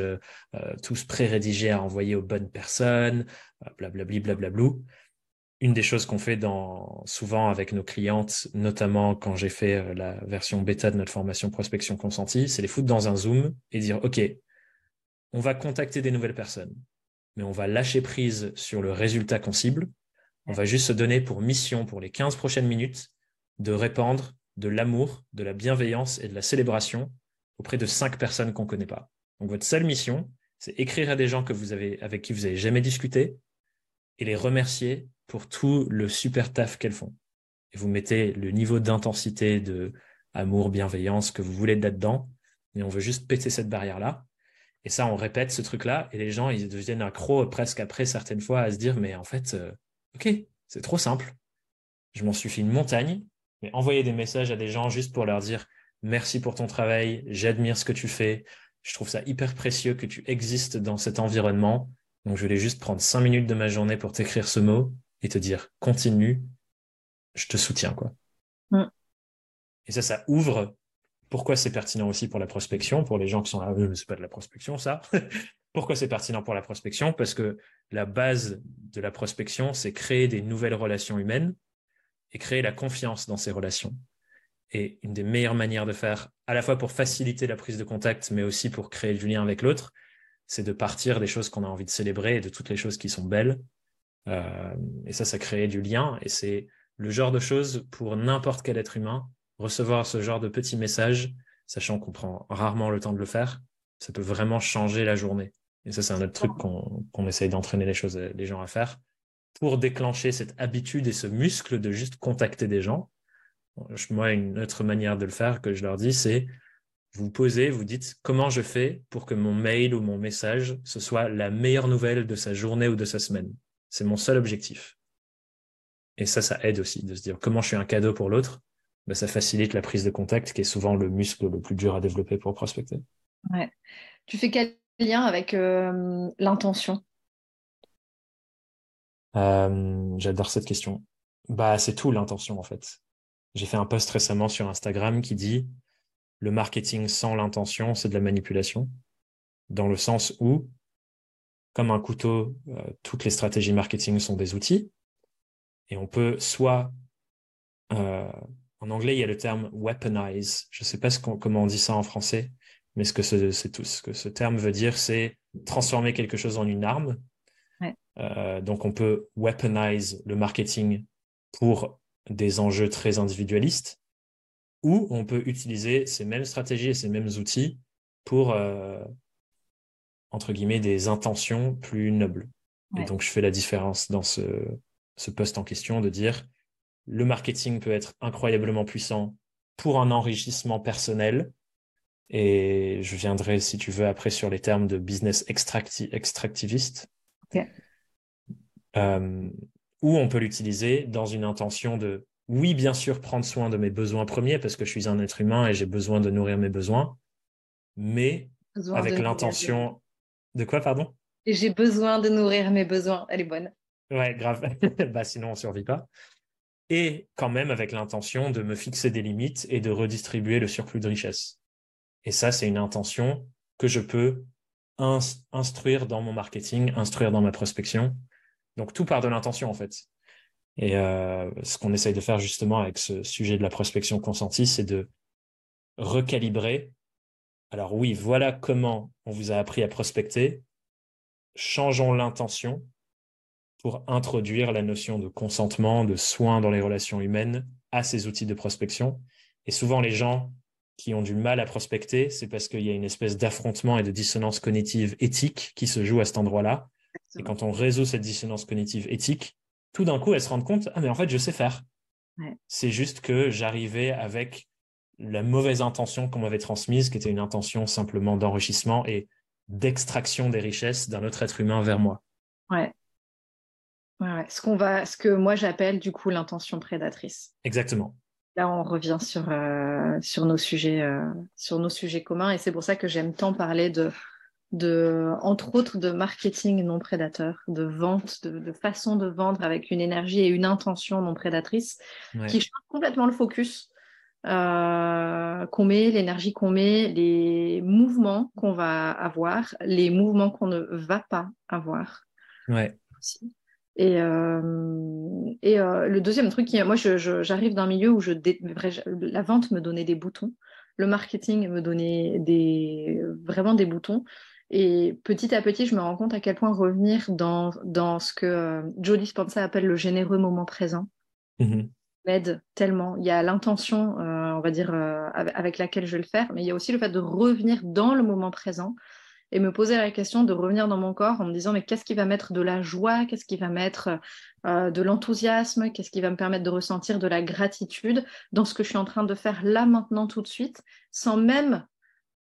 tous pré-rédigés à envoyer aux bonnes personnes, blablabli, blablablou une des choses qu'on fait dans, souvent avec nos clientes, notamment quand j'ai fait la version bêta de notre formation prospection consentie, c'est les foutre dans un Zoom et dire, OK, on va contacter des nouvelles personnes, mais on va lâcher prise sur le résultat qu'on cible. On va juste se donner pour mission pour les 15 prochaines minutes de répandre de l'amour, de la bienveillance et de la célébration auprès de cinq personnes qu'on ne connaît pas. Donc votre seule mission, c'est écrire à des gens que vous avez, avec qui vous n'avez jamais discuté et les remercier pour tout le super taf qu'elles font. Et vous mettez le niveau d'intensité, de amour, bienveillance que vous voulez là-dedans, et on veut juste péter cette barrière-là. Et ça, on répète ce truc-là, et les gens, ils deviennent accros presque après certaines fois à se dire, mais en fait, euh, ok, c'est trop simple. Je m'en suis fait une montagne, mais envoyer des messages à des gens juste pour leur dire merci pour ton travail, j'admire ce que tu fais, je trouve ça hyper précieux que tu existes dans cet environnement. Donc je voulais juste prendre cinq minutes de ma journée pour t'écrire ce mot et te dire continue, je te soutiens quoi. Mm. Et ça, ça ouvre. Pourquoi c'est pertinent aussi pour la prospection, pour les gens qui sont là, euh, c'est pas de la prospection ça. Pourquoi c'est pertinent pour la prospection? Parce que la base de la prospection, c'est créer des nouvelles relations humaines et créer la confiance dans ces relations. Et une des meilleures manières de faire, à la fois pour faciliter la prise de contact, mais aussi pour créer du lien avec l'autre, c'est de partir des choses qu'on a envie de célébrer et de toutes les choses qui sont belles euh, et ça, ça crée du lien. Et c'est le genre de choses pour n'importe quel être humain, recevoir ce genre de petits messages, sachant qu'on prend rarement le temps de le faire, ça peut vraiment changer la journée. Et ça, c'est un autre truc qu'on essaye d'entraîner les choses, les gens à faire pour déclencher cette habitude et ce muscle de juste contacter des gens. Moi, une autre manière de le faire que je leur dis, c'est vous posez, vous dites comment je fais pour que mon mail ou mon message, ce soit la meilleure nouvelle de sa journée ou de sa semaine. C'est mon seul objectif. Et ça, ça aide aussi de se dire comment je suis un cadeau pour l'autre. Ben, ça facilite la prise de contact, qui est souvent le muscle le plus dur à développer pour prospecter. Ouais. Tu fais quel lien avec euh, l'intention? Euh, J'adore cette question. Bah, c'est tout l'intention en fait. J'ai fait un post récemment sur Instagram qui dit le marketing sans l'intention, c'est de la manipulation, dans le sens où comme un couteau, euh, toutes les stratégies marketing sont des outils. Et on peut soit, en anglais, il y a le terme weaponize. Je ne sais pas ce comment on dit ça en français, mais ce que c'est tout. Ce que ce terme veut dire, c'est transformer quelque chose en une arme. Euh, donc, on peut weaponize le marketing pour des enjeux très individualistes, ou on peut utiliser ces mêmes stratégies et ces mêmes outils pour entre guillemets, des intentions plus nobles. Et donc, je fais la différence dans ce, ce poste en question de dire le marketing peut être incroyablement puissant pour un enrichissement personnel. Et je viendrai, si tu veux, après sur les termes de business extractiviste. Euh, ou on peut l'utiliser dans une intention de, oui, bien sûr, prendre soin de mes besoins premiers parce que je suis un être humain et j'ai besoin de nourrir mes besoins, mais avec l'intention de quoi, pardon? J'ai besoin de nourrir mes besoins. Elle est bonne. Ouais, grave. bah, sinon, on ne survit pas. Et quand même avec l'intention de me fixer des limites et de redistribuer le surplus de richesse. Et ça, c'est une intention que je peux instruire dans mon marketing, instruire dans ma prospection. Donc, tout part de l'intention, en fait. Et euh, ce qu'on essaye de faire justement avec ce sujet de la prospection consentie, c'est de recalibrer alors oui, voilà comment on vous a appris à prospecter. Changeons l'intention pour introduire la notion de consentement, de soin dans les relations humaines à ces outils de prospection. Et souvent, les gens qui ont du mal à prospecter, c'est parce qu'il y a une espèce d'affrontement et de dissonance cognitive éthique qui se joue à cet endroit-là. Et quand on résout cette dissonance cognitive éthique, tout d'un coup, elles se rendent compte, ah mais en fait, je sais faire. C'est juste que j'arrivais avec la mauvaise intention qu'on m'avait transmise, qui était une intention simplement d'enrichissement et d'extraction des richesses d'un autre être humain vers moi. Ouais. Ouais, Ce, qu'on va, ce que moi j'appelle du coup l'intention prédatrice. Exactement. Là, on revient sur, euh, sur, nos sujets, euh, sur nos sujets communs et c'est pour ça que j'aime tant parler de, de, entre autres, de marketing non prédateur, de vente, de, façon de vendre avec une énergie et une intention non prédatrice qui change complètement le focus euh, qu'on met, l'énergie qu'on met, les mouvements qu'on va avoir, les mouvements qu'on ne va pas avoir. Ouais. Et, euh, et euh, le deuxième truc, qui, moi, j'arrive d'un milieu où je la vente me donnait des boutons, le marketing me donnait des, vraiment des boutons. Et petit à petit, je me rends compte à quel point revenir dans, dans ce que euh, Joe Dispenza appelle le généreux moment présent mmh m'aide tellement. Il y a l'intention, euh, on va dire, avec laquelle je vais le faire, mais il y a aussi le fait de revenir dans le moment présent et me poser la question de revenir dans mon corps en me disant mais qu'est-ce qui va mettre de la joie, qu'est-ce qui va mettre de l'enthousiasme, qu'est-ce qui va me permettre de ressentir de la gratitude dans ce que je suis en train de faire là maintenant tout de suite, sans même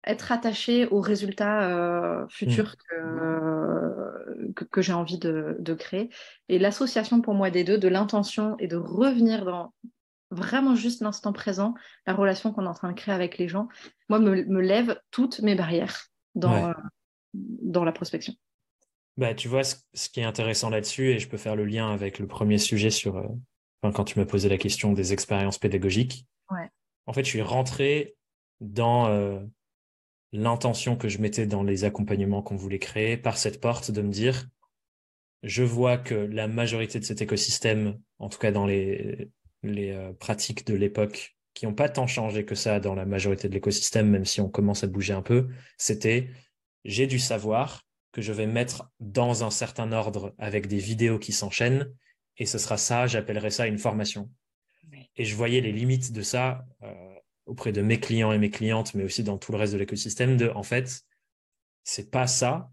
être attaché aux résultats euh, futurs mm. que, que, j'ai envie de, de, créer. Et l'association pour moi des deux, de l'intention et de revenir dans vraiment juste l'instant présent, la relation qu'on est en train de créer avec les gens, moi, me, me lève toutes mes barrières dans, euh, dans la prospection. Bah, tu vois, ce, qui est intéressant là-dessus, et je peux faire le lien avec le premier sujet sur, euh, quand tu m'as posé la question des expériences pédagogiques. Ouais. En fait, je suis rentré dans l'intention que je mettais dans les accompagnements qu'on voulait créer par cette porte de me dire je vois que la majorité de cet écosystème, en tout cas dans les, les euh, pratiques de l'époque, qui n'ont pas tant changé que ça dans la majorité de l'écosystème, même si on commence à bouger un peu, c'était j'ai du savoir que je vais mettre dans un certain ordre avec des vidéos qui s'enchaînent, et ce sera ça, j'appellerai ça une formation. Et je voyais les limites de ça. Euh, auprès de mes clients et mes clientes, mais aussi dans tout le reste de l'écosystème, de en fait, c'est pas ça,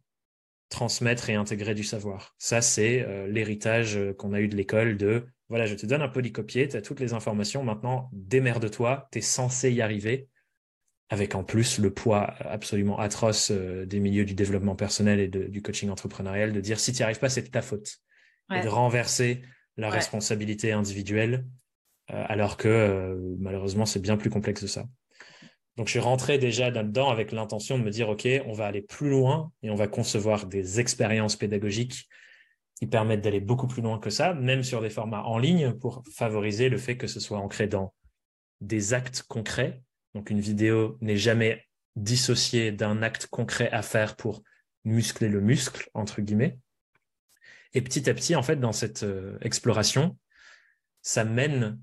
transmettre et intégrer du savoir. Ça, c'est euh, l'héritage euh, qu'on a eu de l'école de voilà, je te donne un polycopier, tu as toutes les informations, maintenant démerde-toi, tu es censé y arriver, avec en plus le poids absolument atroce euh, des milieux du développement personnel et du coaching entrepreneurial, de dire si tu n'y arrives pas, c'est de ta faute. Et de renverser la responsabilité individuelle euh, alors que euh, malheureusement, c'est bien plus complexe que ça. Donc, je suis rentré déjà là-dedans avec l'intention de me dire, OK, on va aller plus loin et on va concevoir des expériences pédagogiques qui permettent d'aller beaucoup plus loin que ça, même sur des formats en ligne, pour favoriser le fait que ce soit ancré dans des actes concrets. Donc, une vidéo n'est jamais dissociée d'un acte concret à faire pour muscler le muscle, entre guillemets. Et petit à petit, en fait, dans cette euh, exploration, ça mène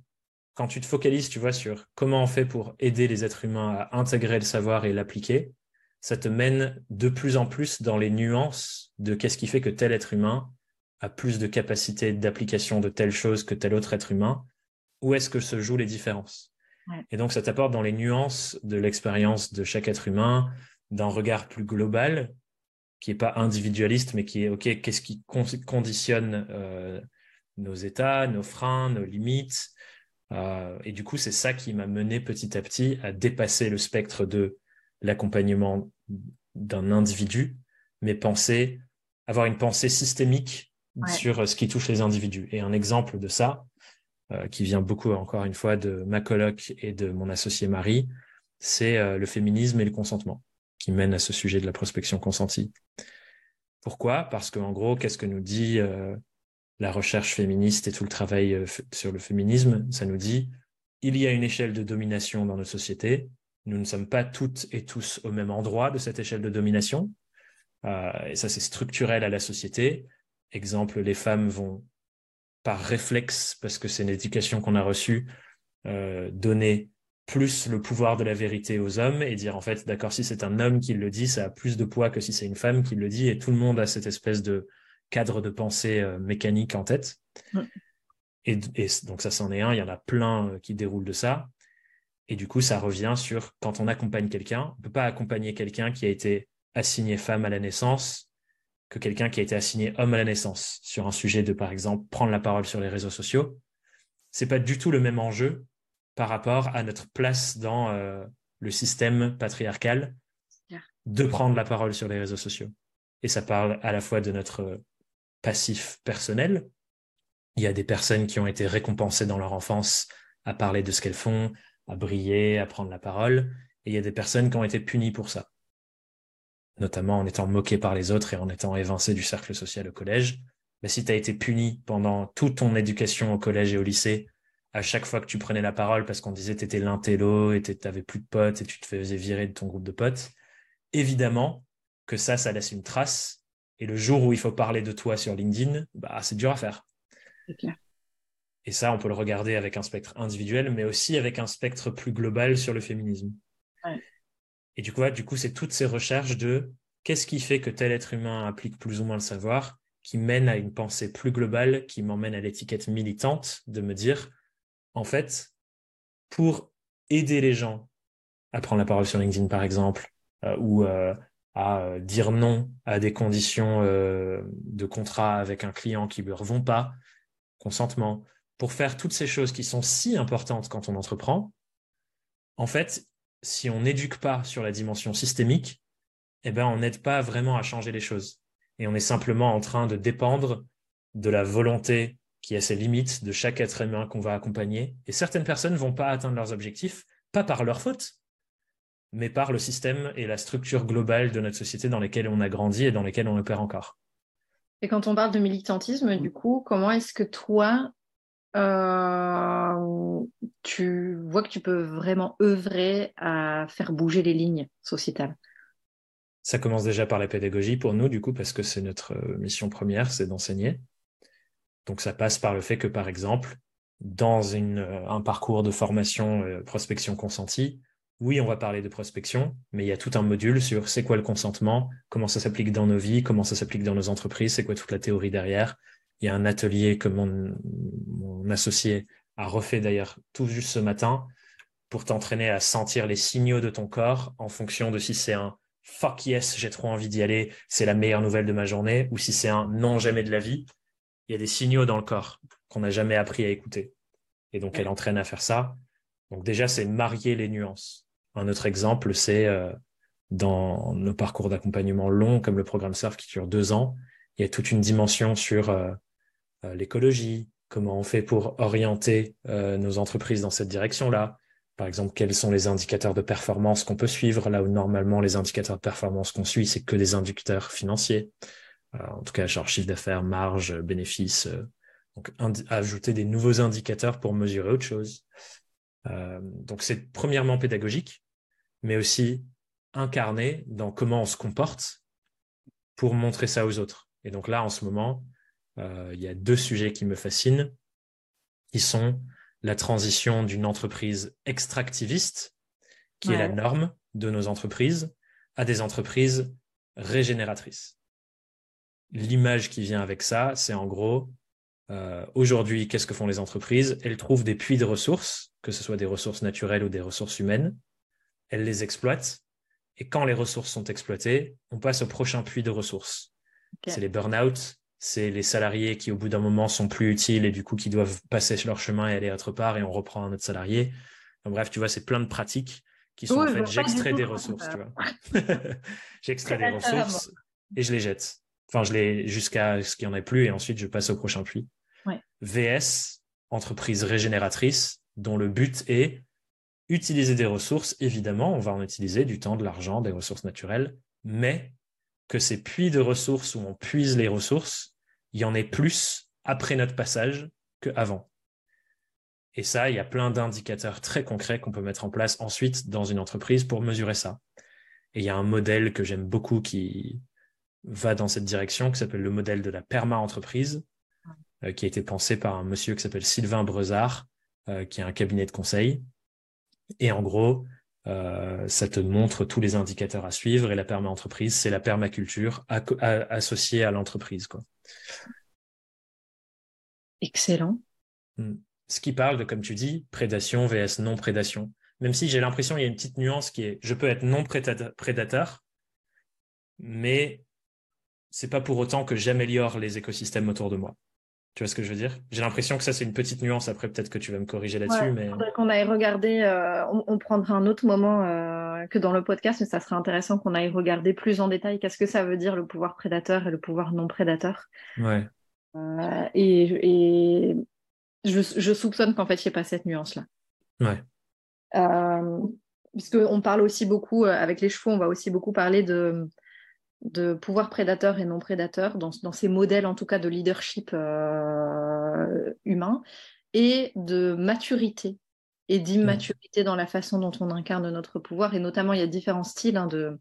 quand tu te focalises, tu vois, sur comment on fait pour aider les êtres humains à intégrer le savoir et l'appliquer, ça te mène de plus en plus dans les nuances de qu'est-ce qui fait que tel être humain a plus de capacité d'application de telle chose que tel autre être humain. Où est-ce que se jouent les différences Et donc, ça t'apporte dans les nuances de l'expérience de chaque être humain, d'un regard plus global, qui n'est pas individualiste, mais qui est, OK, qu'est-ce qui conditionne euh, nos états, nos freins, nos limites euh, et du coup, c'est ça qui m'a mené petit à petit à dépasser le spectre de l'accompagnement d'un individu, mais penser, avoir une pensée systémique sur ce qui touche les individus. Et un exemple de ça, euh, qui vient beaucoup, encore une fois, de ma coloc et de mon associé Marie, c'est euh, le féminisme et le consentement, qui mène à ce sujet de la prospection consentie. Pourquoi? Parce qu'en gros, qu'est-ce que nous dit la recherche féministe et tout le travail euh, sur le féminisme, ça nous dit il y a une échelle de domination dans nos sociétés. Nous ne sommes pas toutes et tous au même endroit de cette échelle de domination. Euh, et ça, c'est structurel à la société. Exemple, les femmes vont, par réflexe, parce que c'est une éducation qu'on a reçue, euh, donner plus le pouvoir de la vérité aux hommes et dire en fait, d'accord, si c'est un homme qui le dit, ça a plus de poids que si c'est une femme qui le dit. Et tout le monde a cette espèce de cadre de pensée mécanique en tête. Et, donc ça, c'en est un. Il y en a plein qui déroulent de ça. Et du coup, ça revient sur quand on accompagne quelqu'un, on ne peut pas accompagner quelqu'un qui a été assigné femme à la naissance que quelqu'un qui a été assigné homme à la naissance sur un sujet de, par exemple, prendre la parole sur les réseaux sociaux. C'est pas du tout le même enjeu par rapport à notre place dans euh, le système patriarcal de prendre la parole sur les réseaux sociaux. Et ça parle à la fois de notre passif personnel. Il y a des personnes qui ont été récompensées dans leur enfance à parler de ce qu'elles font, à briller, à prendre la parole. Et il y a des personnes qui ont été punies pour ça, notamment en étant moquées par les autres et en étant évincées du cercle social au collège. Mais si tu as été puni pendant toute ton éducation au collège et au lycée, à chaque fois que tu prenais la parole parce qu'on disait que tu étais l'intello et tu n'avais plus de potes et tu te faisais virer de ton groupe de potes, évidemment que ça, ça laisse une trace. Et le jour où il faut parler de toi sur LinkedIn, bah, c'est dur à faire. Clair. Et ça, on peut le regarder avec un spectre individuel, mais aussi avec un spectre plus global sur le féminisme. Et du coup, du coup, c'est toutes ces recherches de qu'est-ce qui fait que tel être humain applique plus ou moins le savoir, qui mène à une pensée plus globale, qui m'emmène à l'étiquette militante de me dire, en fait, pour aider les gens à prendre la parole sur LinkedIn, par exemple, euh, ou euh, à euh, dire non à des conditions de contrat avec un client qui ne leur vont pas, consentement, pour faire toutes ces choses qui sont si importantes quand on entreprend, en fait, si on n'éduque pas sur la dimension systémique, eh ben, on n'aide pas vraiment à changer les choses. Et on est simplement en train de dépendre de la volonté qui a ses limites de chaque être humain qu'on va accompagner. Et certaines personnes ne vont pas atteindre leurs objectifs, pas par leur faute, mais par le système et la structure globale de notre société dans lesquelles on a grandi et dans lesquelles on opère encore. Et quand on parle de militantisme, du coup, comment est-ce que toi, euh, tu vois que tu peux vraiment œuvrer à faire bouger les lignes sociétales Ça commence déjà par la pédagogie pour nous, du coup, parce que c'est notre euh, mission première, c'est d'enseigner. Donc ça passe par le fait que, par exemple, dans euh, un parcours de formation prospection consentie, oui, on va parler de prospection, mais il y a tout un module sur c'est quoi le consentement, comment ça s'applique dans nos vies, comment ça s'applique dans nos entreprises, c'est quoi toute la théorie derrière, il y a un atelier que mon, associé a refait d'ailleurs tout juste ce matin pour t'entraîner à sentir les signaux de ton corps en fonction de si c'est un fuck yes, j'ai trop envie d'y aller, c'est la meilleure nouvelle de ma journée, ou si c'est un non jamais de la vie. Il y a des signaux dans le corps qu'on n'a jamais appris à écouter. Et donc, elle entraîne à faire ça. Donc, déjà, c'est marier les nuances. Un autre exemple, c'est euh, dans nos parcours d'accompagnement longs, comme le programme SURF qui dure deux ans, il y a toute une dimension sur euh, l'écologie, comment on fait pour orienter euh, nos entreprises dans cette direction-là. Par exemple, quels sont les indicateurs de performance qu'on peut suivre, là où normalement les indicateurs de performance qu'on suit, c'est que des indicateurs financiers. Euh, en tout cas, genre chiffre d'affaires, marge, bénéfice. donc, ajouter des nouveaux indicateurs pour mesurer autre chose. donc, c'est premièrement pédagogique, mais aussi incarné dans comment on se comporte pour montrer ça aux autres. Et donc là, en ce moment, euh, il y a deux sujets qui me fascinent. Ils sont la transition d'une entreprise extractiviste, qui est la norme de nos entreprises, à des entreprises régénératrices. L'image qui vient avec ça, c'est en gros, euh, aujourd'hui, qu'est-ce que font les entreprises? Elles trouvent des puits de ressources, que ce soit des ressources naturelles ou des ressources humaines. Elles les exploitent. Et quand les ressources sont exploitées, on passe au prochain puits de ressources. C'est les burn-out, c'est les salariés qui, au bout d'un moment, sont plus utiles et du coup qui doivent passer leur chemin et aller autre part et on reprend un autre salarié. bref, tu vois, c'est plein de pratiques qui sont en fait, j'extrais des ressources, tu vois. j'extrais des ressources et je les jette. Enfin, je les jusqu'à ce qu'il n'y en ait plus et ensuite je passe au prochain puits. VS, entreprise régénératrice, dont le but est utiliser des ressources. Évidemment, on va en utiliser du temps, de l'argent, des ressources naturelles, mais que ces puits de ressources où on puise les ressources, il y en ait plus après notre passage qu'avant. Et ça, il y a plein d'indicateurs très concrets qu'on peut mettre en place ensuite dans une entreprise pour mesurer ça. Et il y a un modèle que j'aime beaucoup qui va dans cette direction, qui s'appelle le modèle de la perma-entreprise, euh, qui a été pensé par un monsieur qui s'appelle Sylvain Brezard, euh, qui a un cabinet de conseil. Et en gros, euh, ça te montre tous les indicateurs à suivre. Et la perma-entreprise, c'est la permaculture associée à l'entreprise. quoi. Excellent. Hmm. Ce qui parle de, comme tu dis, prédation vs non-prédation. Même si j'ai l'impression qu'il y a une petite nuance qui est, je peux être non-prédateur, mais c'est pas pour autant que j'améliore les écosystèmes autour de moi. Tu vois ce que je veux dire? J'ai l'impression que ça, c'est une petite nuance. Après, peut-être que tu vas me corriger là-dessus. mais... faudrait qu'on aille regarder. Euh, on, prendra un autre moment euh, que dans le podcast, mais ça serait intéressant qu'on aille regarder plus en détail qu'est-ce que ça veut dire le pouvoir prédateur et le pouvoir non prédateur. Ouais. Euh, et, je, soupçonne qu'en fait, il n'y ait pas cette nuance-là. Ouais. puisqu'on parle aussi beaucoup, avec les chevaux, on va aussi beaucoup parler de de pouvoir prédateur et non prédateur, dans, ces modèles en tout cas de leadership euh, humain, et de maturité et d'immaturité dans la façon dont on incarne notre pouvoir. Et notamment, il y a différents styles hein, de,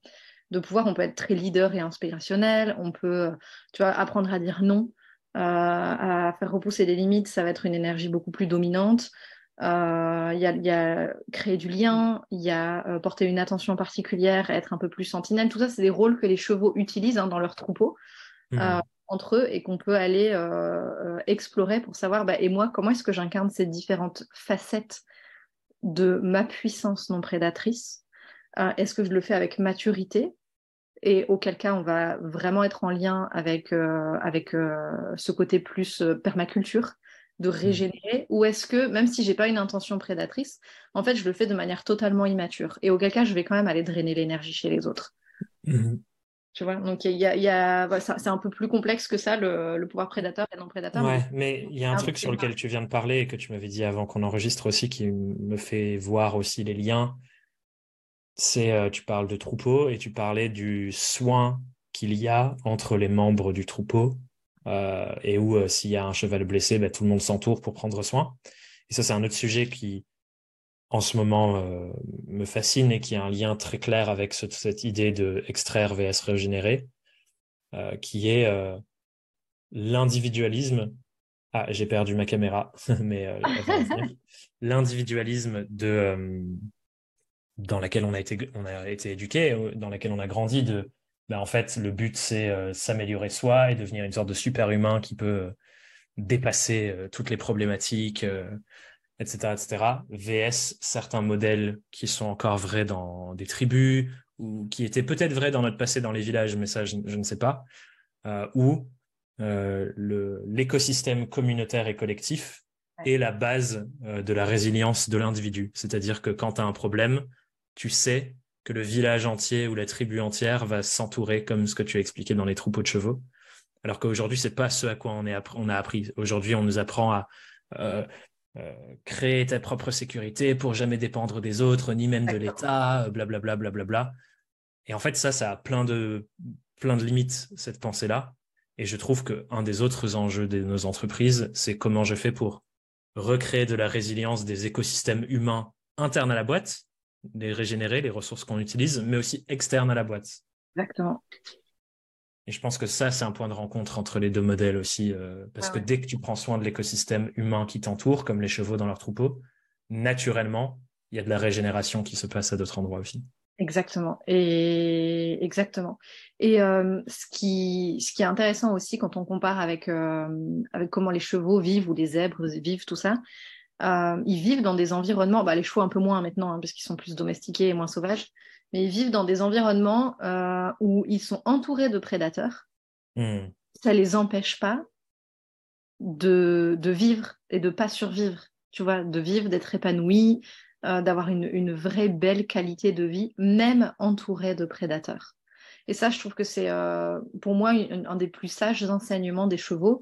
de pouvoir. On peut être très leader et inspirationnel, on peut tu vois, apprendre à dire non, euh, à faire repousser les limites, ça va être une énergie beaucoup plus dominante. Euh, il y, a, créer du lien, il y a euh, porter une attention particulière, être un peu plus sentinelle. Tout ça, c'est des rôles que les chevaux utilisent hein, dans leur troupeau mmh. euh, entre eux et qu'on peut aller explorer pour savoir, bah, et moi, comment est-ce que j'incarne ces différentes facettes de ma puissance non prédatrice Est-ce que je le fais avec maturité et auquel cas on va vraiment être en lien avec, avec ce côté plus permaculture de mmh. régénérer ou est-ce que même si j'ai pas une intention prédatrice, en fait je le fais de manière totalement immature et auquel cas je vais quand même aller drainer l'énergie chez les autres. Mmh. Tu vois, donc il y a, c'est un peu plus complexe que ça le, pouvoir prédateur et non prédateur. Ouais, mais il y a un truc sur lequel tu viens de parler et que tu m'avais dit avant qu'on enregistre aussi qui me fait voir aussi les liens. C'est euh, tu parles de troupeau et tu parlais du soin qu'il y a entre les membres du troupeau euh, et où euh, s'il y a un cheval blessé, bah, tout le monde s'entoure pour prendre soin. Et ça, c'est un autre sujet qui, en ce moment, euh, me fascine et qui a un lien très clair avec cette idée de extraire vs régénérer, qui est l'individualisme. Ah, j'ai perdu ma caméra, mais l'individualisme de dans laquelle on a été on a été éduqué, dans laquelle on a grandi de ben, en fait, le but, c'est euh, s'améliorer soi et devenir une sorte de super-humain qui peut euh, dépasser euh, toutes les problématiques, etc., etc. VS, certains modèles qui sont encore vrais dans des tribus ou qui étaient peut-être vrais dans notre passé dans les villages, mais ça, je, ne sais pas, où l'écosystème communautaire et collectif est la base de la résilience de l'individu. C'est-à-dire que quand tu as un problème, tu sais que le village entier ou la tribu entière va s'entourer comme ce que tu as expliqué dans les troupeaux de chevaux. Alors qu'aujourd'hui, c'est pas ce à quoi on, est on a appris. Aujourd'hui, on nous apprend à euh, euh, créer ta propre sécurité pour jamais dépendre des autres, ni même de l'État, blablabla, blablabla. Et en fait, ça, ça a plein de, plein de limites, cette pensée-là. Et je trouve qu'un des autres enjeux de nos entreprises, c'est comment je fais pour recréer de la résilience des écosystèmes humains internes à la boîte, les régénérer, les ressources qu'on utilise, mais aussi externes à la boîte. Exactement. Et je pense que ça, c'est un point de rencontre entre les deux modèles aussi, euh, parce ah que dès que tu prends soin de l'écosystème humain qui t'entoure, comme les chevaux dans leur troupeau, naturellement, il y a de la régénération qui se passe à d'autres endroits aussi. Exactement. Et exactement. Et euh, ce qui ce qui est intéressant aussi quand on compare avec euh, avec comment les chevaux vivent ou les zèbres vivent tout ça, euh, ils vivent dans des environnements, bah, les chevaux un peu moins maintenant, hein, parce qu'ils sont plus domestiqués et moins sauvages, mais ils vivent dans des environnements euh, où ils sont entourés de prédateurs. Hmm. Ça les empêche pas de, de, vivre et de pas survivre, tu vois, de vivre, d'être épanoui, euh, d'avoir une, une, vraie belle qualité de vie, même entourés de prédateurs. Et ça, je trouve que c'est pour moi un des plus sages enseignements des chevaux,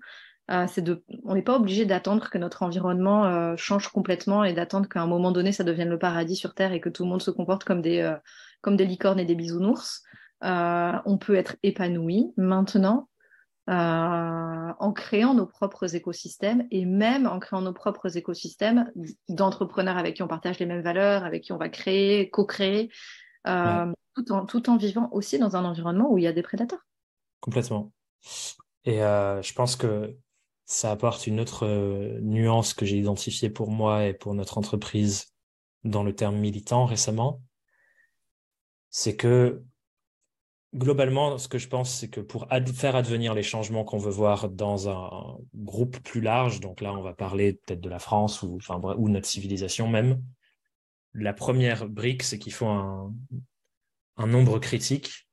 euh, de, on n'est pas obligé d'attendre que notre environnement euh, change complètement et d'attendre qu'à un moment donné ça devienne le paradis sur Terre et que tout le monde se comporte comme des, euh, comme des licornes et des bisounours. on peut être épanoui maintenant en créant nos propres écosystèmes et même en créant nos propres écosystèmes d'entrepreneurs avec qui on partage les mêmes valeurs, avec qui on va créer, co-créer, tout, en, tout en vivant aussi dans un environnement où il y a des prédateurs. Complètement. Et je pense que ça apporte une autre euh, nuance que j'ai identifiée pour moi et pour notre entreprise dans le terme militant récemment. C'est que globalement, ce que je pense, c'est que pour faire advenir les changements qu'on veut voir dans un groupe plus large, donc là, on va parler peut-être de la France ou, enfin, ou notre civilisation même, la première brique, c'est qu'il faut un, nombre critique,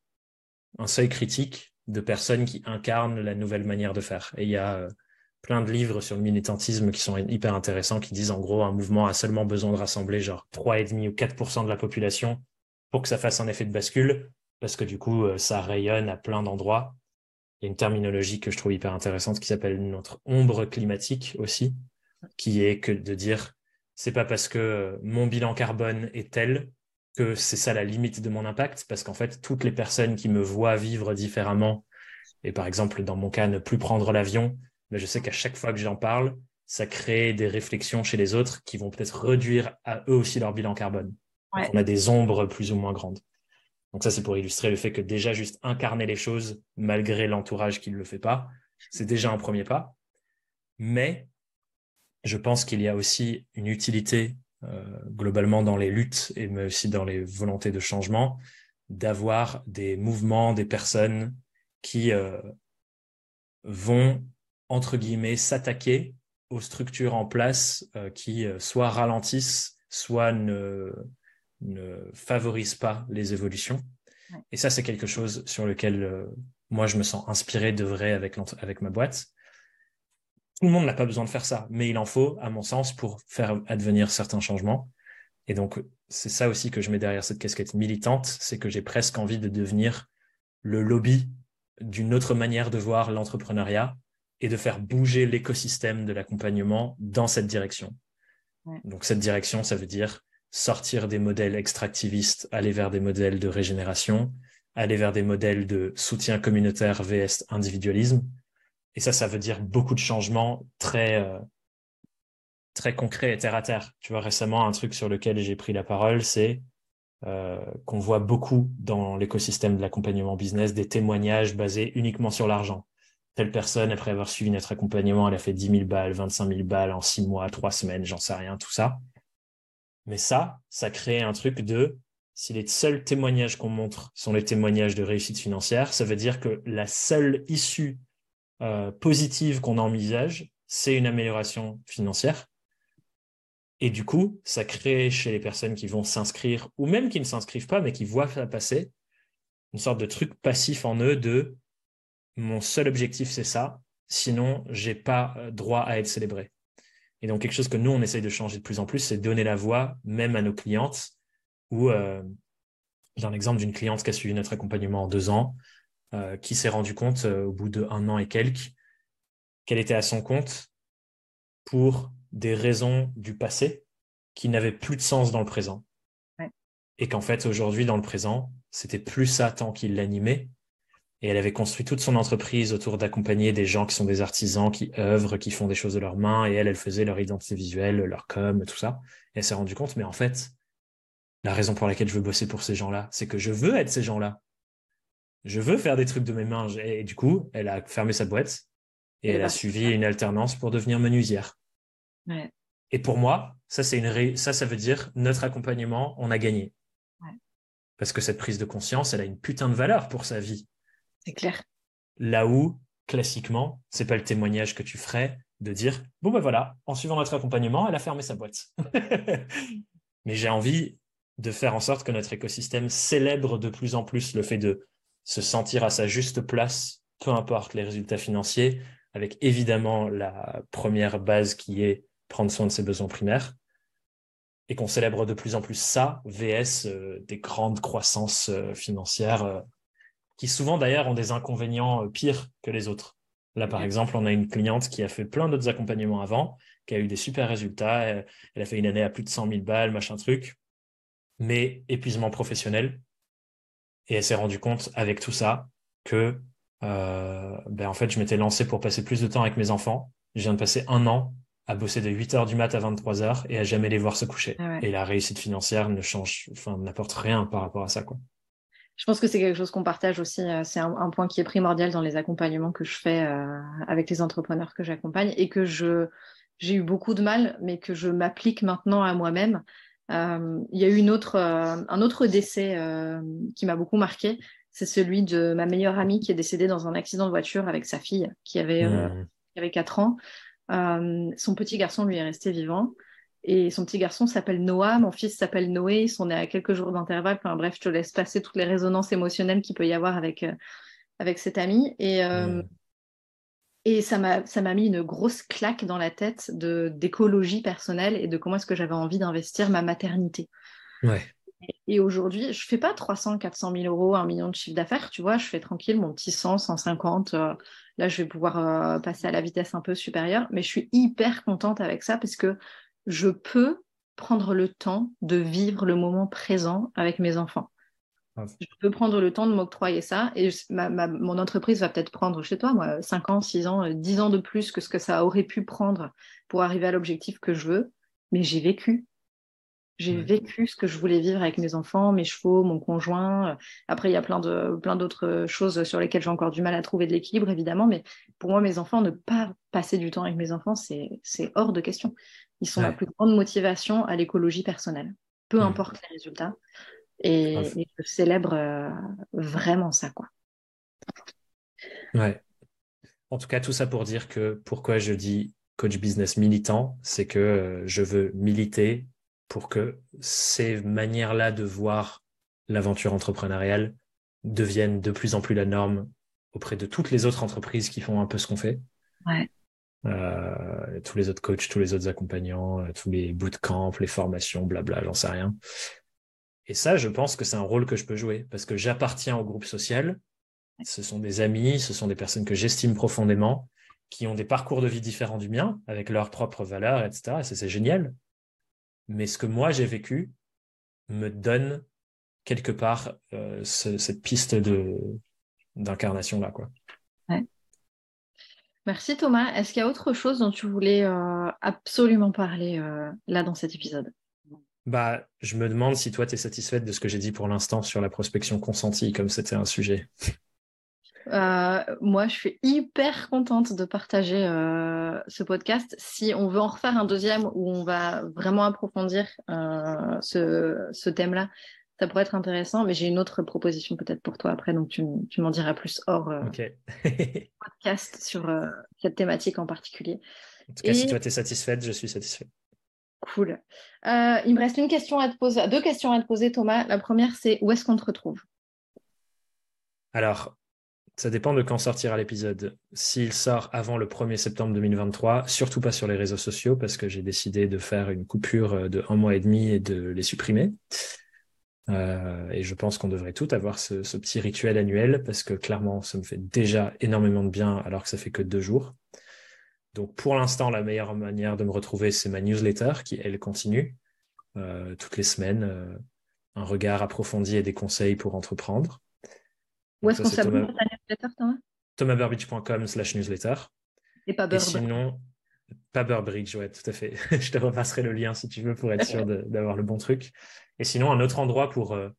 un seuil critique de personnes qui incarnent la nouvelle manière de faire. Et il y a euh, plein de livres sur le militantisme qui sont hyper intéressants, qui disent en gros un mouvement a seulement besoin de rassembler genre 3,5 ou 4% de la population pour que ça fasse un effet de bascule parce que du coup, euh, ça rayonne à plein d'endroits. Il y a une terminologie que je trouve hyper intéressante qui s'appelle notre ombre climatique aussi, qui est que de dire c'est pas parce que euh, mon bilan carbone est tel que c'est ça la limite de mon impact, parce qu'en fait, toutes les personnes qui me voient vivre différemment, et par exemple, dans mon cas, ne plus prendre l'avion, mais je sais qu'à chaque fois que j'en parle, ça crée des réflexions chez les autres qui vont peut-être réduire à eux aussi leur bilan carbone. On a des ombres plus ou moins grandes. Donc ça, c'est pour illustrer le fait que déjà juste incarner les choses malgré l'entourage qui ne le fait pas, c'est déjà un premier pas. Mais je pense qu'il y a aussi une utilité euh, globalement dans les luttes et mais aussi dans les volontés de changement d'avoir des mouvements, des personnes qui euh, vont, entre guillemets, s'attaquer aux structures en place euh, qui soit ralentissent, soit ne, ne favorise pas les évolutions. Et ça, c'est quelque chose sur lequel euh, moi, je me sens inspiré de vrai avec, avec ma boîte. Tout le monde n'a pas besoin de faire ça, mais il en faut, à mon sens, pour faire advenir certains changements. Et donc, c'est ça aussi que je mets derrière cette casquette militante, c'est que j'ai presque envie de devenir le lobby d'une autre manière de voir l'entrepreneuriat et de faire bouger l'écosystème de l'accompagnement dans cette direction. Donc cette direction, ça veut dire sortir des modèles extractivistes, aller vers des modèles de régénération, aller vers des modèles de soutien communautaire vs individualisme. Et ça, ça veut dire beaucoup de changements très, euh, très concrets et terre à terre. Tu vois, récemment, un truc sur lequel j'ai pris la parole, c'est euh, qu'on voit beaucoup dans l'écosystème de l'accompagnement business des témoignages basés uniquement sur l'argent. Telle personne, après avoir suivi notre accompagnement, elle a fait 10 000 balles, 25 000 balles en 6 mois, 3 semaines, j'en sais rien, tout ça. Mais ça, ça crée un truc de si les seuls témoignages qu'on montre sont les témoignages de réussite financière, ça veut dire que la seule issue euh, positive qu'on envisage, c'est une amélioration financière. Et du coup, ça crée chez les personnes qui vont s'inscrire, ou même qui ne s'inscrivent pas, mais qui voient ça passer, une sorte de truc passif en eux de mon seul objectif, c'est ça, sinon, j'ai pas euh, droit à être célébré. Et donc, quelque chose que nous, on essaye de changer de plus en plus, c'est donner la voix même à nos clientes. Ou euh, j'ai un exemple d'une cliente qui a suivi notre accompagnement en deux ans, euh, qui s'est rendu compte euh, au bout d'un an et quelques qu'elle était à son compte pour des raisons du passé qui n'avaient plus de sens dans le présent. Et qu'en fait, aujourd'hui, dans le présent, c'était plus ça tant qu'il l'animait, et elle avait construit toute son entreprise autour d'accompagner des gens qui sont des artisans, qui œuvrent, qui font des choses de leurs mains. Et elle, elle faisait leur identité visuelle, leur com, tout ça. Et elle s'est rendue compte, mais en fait, la raison pour laquelle je veux bosser pour ces gens-là, c'est que je veux être ces gens-là. Je veux faire des trucs de mes mains. Et du coup, elle a fermé sa boîte et, elle a suivi une alternance pour devenir menuisière. Et pour moi, ça, c'est une ça, ça veut dire notre accompagnement, on a gagné. Parce que cette prise de conscience, elle a une putain de valeur pour sa vie. C'est clair. Là où, classiquement, c'est pas le témoignage que tu ferais de dire bon ben voilà, en suivant notre accompagnement, elle a fermé sa boîte. Mais j'ai envie de faire en sorte que notre écosystème célèbre de plus en plus le fait de se sentir à sa juste place, peu importe les résultats financiers, avec évidemment la première base qui est prendre soin de ses besoins primaires, et qu'on célèbre de plus en plus ça, VS euh, des grandes croissances euh, financières euh, qui souvent d'ailleurs ont des inconvénients euh, pires que les autres. Là, par exemple, on a une cliente qui a fait plein d'autres accompagnements avant, qui a eu des super résultats. Elle, a fait une année à plus de 100 000 balles, machin truc, mais épuisement professionnel. Et elle s'est rendue compte avec tout ça que, euh, ben, en fait, je m'étais lancé pour passer plus de temps avec mes enfants. Je viens de passer un an à bosser de 8 heures du mat à 23 heures et à jamais les voir se coucher. Ah et la réussite financière ne change, enfin, n'apporte rien par rapport à ça, quoi. Je pense que c'est quelque chose qu'on partage aussi. Euh, c'est un, point qui est primordial dans les accompagnements que je fais euh, avec les entrepreneurs que j'accompagne et que je j'ai eu beaucoup de mal, mais que je m'applique maintenant à moi-même. Euh, il y a eu une autre, un autre décès qui m'a beaucoup marqué. c'est celui de ma meilleure amie qui est décédée dans un accident de voiture avec sa fille qui avait, mmh. qui avait 4 ans. son petit garçon lui est resté vivant. Et son petit garçon s'appelle Noah, mon fils s'appelle Noé, ils sont nés à quelques jours d'intervalle. Enfin bref, je te laisse passer toutes les résonances émotionnelles qu'il peut y avoir avec, euh, avec cet ami. Et, euh, et ça m'a mis une grosse claque dans la tête d'écologie personnelle et de comment est-ce que j'avais envie d'investir ma maternité. Ouais. Et, aujourd'hui, je fais pas 300, 400 000 euros, un million de chiffre d'affaires, tu vois, je fais tranquille mon petit 100, 150. Euh, là, je vais pouvoir passer à la vitesse un peu supérieure, mais je suis hyper contente avec ça parce que je peux prendre le temps de vivre le moment présent avec mes enfants. Ah. Je peux prendre le temps de m'octroyer ça et mon entreprise va peut-être prendre chez toi, moi, 5 ans, 6 ans, 10 ans de plus que ce que ça aurait pu prendre pour arriver à l'objectif que je veux, mais j'ai vécu. J'ai vécu ce que je voulais vivre avec mes enfants, mes chevaux, mon conjoint. Après, il y a plein de plein d'autres choses sur lesquelles j'ai encore du mal à trouver de l'équilibre, évidemment. Mais pour moi, mes enfants, ne pas passer du temps avec mes enfants, c'est hors de question. Ils sont la plus grande motivation à l'écologie personnelle, peu mmh. importe les résultats. Et, je célèbre euh, vraiment ça, quoi. Ouais. En tout cas, tout ça pour dire que pourquoi je dis coach business militant, c'est que euh, je veux militer pour que ces manières-là de voir l'aventure entrepreneuriale deviennent de plus en plus la norme auprès de toutes les autres entreprises qui font un peu ce qu'on fait. Ouais. Euh, tous les autres coachs, tous les autres accompagnants, euh, tous les bootcamps, les formations, blabla, j'en sais rien. Et ça, je pense que c'est un rôle que je peux jouer parce que j'appartiens au groupe social. Ce sont des amis, ce sont des personnes que j'estime profondément, qui ont des parcours de vie différents du mien, avec leurs propres valeurs, etc. Et c'est génial. Mais ce que moi j'ai vécu me donne quelque part euh, cette piste de d'incarnation là, quoi. Merci Thomas. Est-ce qu'il y a autre chose dont tu voulais euh, absolument parler euh, là dans cet épisode? Bah, je me demande si toi, tu es satisfaite de ce que j'ai dit pour l'instant sur la prospection consentie, comme c'était un sujet. Euh, moi, je suis hyper contente de partager ce podcast. Si on veut en refaire un deuxième où on va vraiment approfondir ce, ce thème-là, ça pourrait être intéressant, mais j'ai une autre proposition peut-être pour toi après, donc tu, m'en diras plus hors euh, podcast sur euh, cette thématique en particulier. En tout cas, si toi tu es satisfaite, je suis satisfait. Cool. Euh, il me reste une question à te poser, deux questions à te poser, Thomas. La première, c'est où est-ce qu'on te retrouve? Alors, ça dépend de quand sortira l'épisode. S'il sort avant le 1er septembre 2023, surtout pas sur les réseaux sociaux, parce que j'ai décidé de faire une coupure de un mois et demi et de les supprimer. Euh, et je pense qu'on devrait tout avoir ce, petit rituel annuel parce que clairement, ça me fait déjà énormément de bien alors que ça fait que deux jours. Donc pour l'instant, la meilleure manière de me retrouver, c'est ma newsletter qui, elle, continue euh, toutes les semaines. Euh, un regard approfondi et des conseils pour entreprendre. Où est-ce qu'on s'abonne à ta newsletter, Thomas? thomasburbridge.com slash newsletter. Et pas Burbridge. sinon, pas Burbridge, ouais, tout à fait. je te repasserai le lien si tu veux pour être sûr d'avoir le bon truc. Et sinon, un autre endroit pour euh,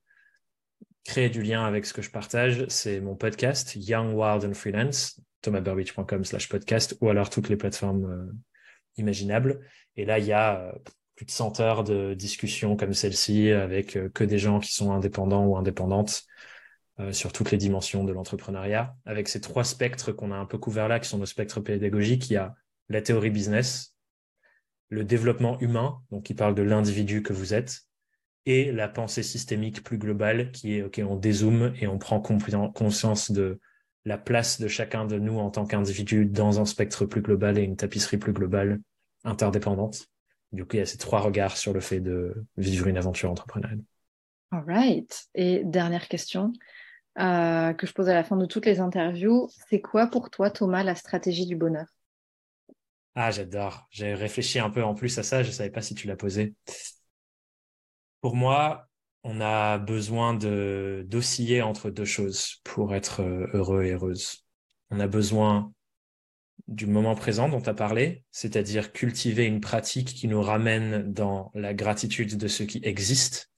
créer du lien avec ce que je partage, c'est mon podcast Young, Wild and Freelance, thomasburbidge.com slash podcast, ou alors toutes les plateformes euh, imaginables. Et là, il y a euh, plus de 100 heures de discussions comme celle-ci avec que des gens qui sont indépendants ou indépendantes sur toutes les dimensions de l'entrepreneuriat. Avec ces trois spectres qu'on a un peu couverts là, qui sont nos spectres pédagogiques, il y a la théorie business, le développement humain, donc qui parle de l'individu que vous êtes, et la pensée systémique plus globale qui est, OK, on dézoome et on prend conscience de la place de chacun de nous en tant qu'individu dans un spectre plus global et une tapisserie plus globale, interdépendante. Du coup, il y a ces trois regards sur le fait de vivre une aventure entrepreneuriale. All right. Et dernière question euh, que je pose à la fin de toutes les interviews, c'est quoi pour toi, Thomas, la stratégie du bonheur? Ah, j'adore. J'ai réfléchi un peu en plus à ça, je ne savais pas si tu l'as posé. Pour moi, on a besoin de d'osciller entre deux choses pour être euh, heureux et heureuse. On a besoin du moment présent dont tu as parlé, c'est-à-dire cultiver une pratique qui nous ramène dans la gratitude de ce qui existe.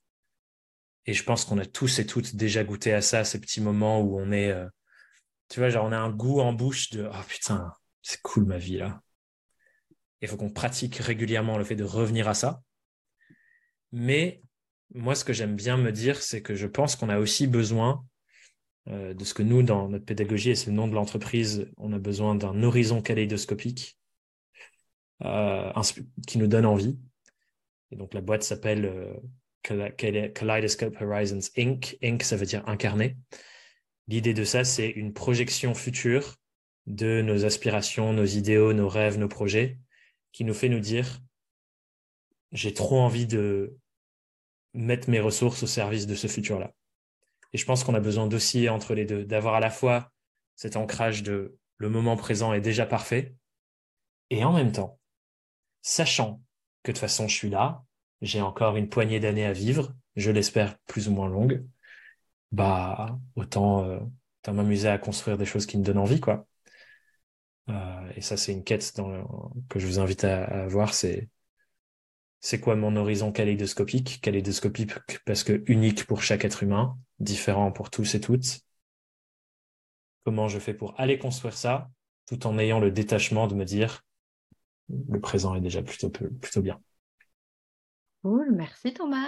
Et je pense qu'on a tous et toutes déjà goûté à ça, ces petits moments où on est, euh, tu vois, genre on a un goût en bouche de oh putain, c'est cool ma vie là. Il faut qu'on pratique régulièrement le fait de revenir à ça. Mais moi, ce que j'aime bien me dire, c'est que je pense qu'on a aussi besoin euh, de ce que nous, dans notre pédagogie, et c'est le nom de l'entreprise, on a besoin d'un horizon kaléidoscopique euh, qui nous donne envie. Et donc la boîte s'appelle Kaleidoscope Horizons Inc. Inc. ça veut dire incarné. L'idée de ça, c'est une projection future de nos aspirations, nos idéaux, nos rêves, nos projets, qui nous fait nous dire j'ai trop envie de mettre mes ressources au service de ce futur-là. Et je pense qu'on a besoin d'osciller entre les deux, d'avoir à la fois cet ancrage de le moment présent est déjà parfait, et en même temps, sachant que de toute façon je suis là, j'ai encore une poignée d'années à vivre, je l'espère plus ou moins longue, bah autant, euh, m'amuser à construire des choses qui me donnent envie, quoi. Euh, et ça, c'est une quête dans, que je vous invite à, à voir, c'est c'est quoi mon horizon kaléidoscopique? Kaléidoscopique parce que unique pour chaque être humain, différent pour tous et toutes. Comment je fais pour aller construire ça tout en ayant le détachement de me dire le présent est déjà plutôt, plutôt bien. Cool, merci Thomas.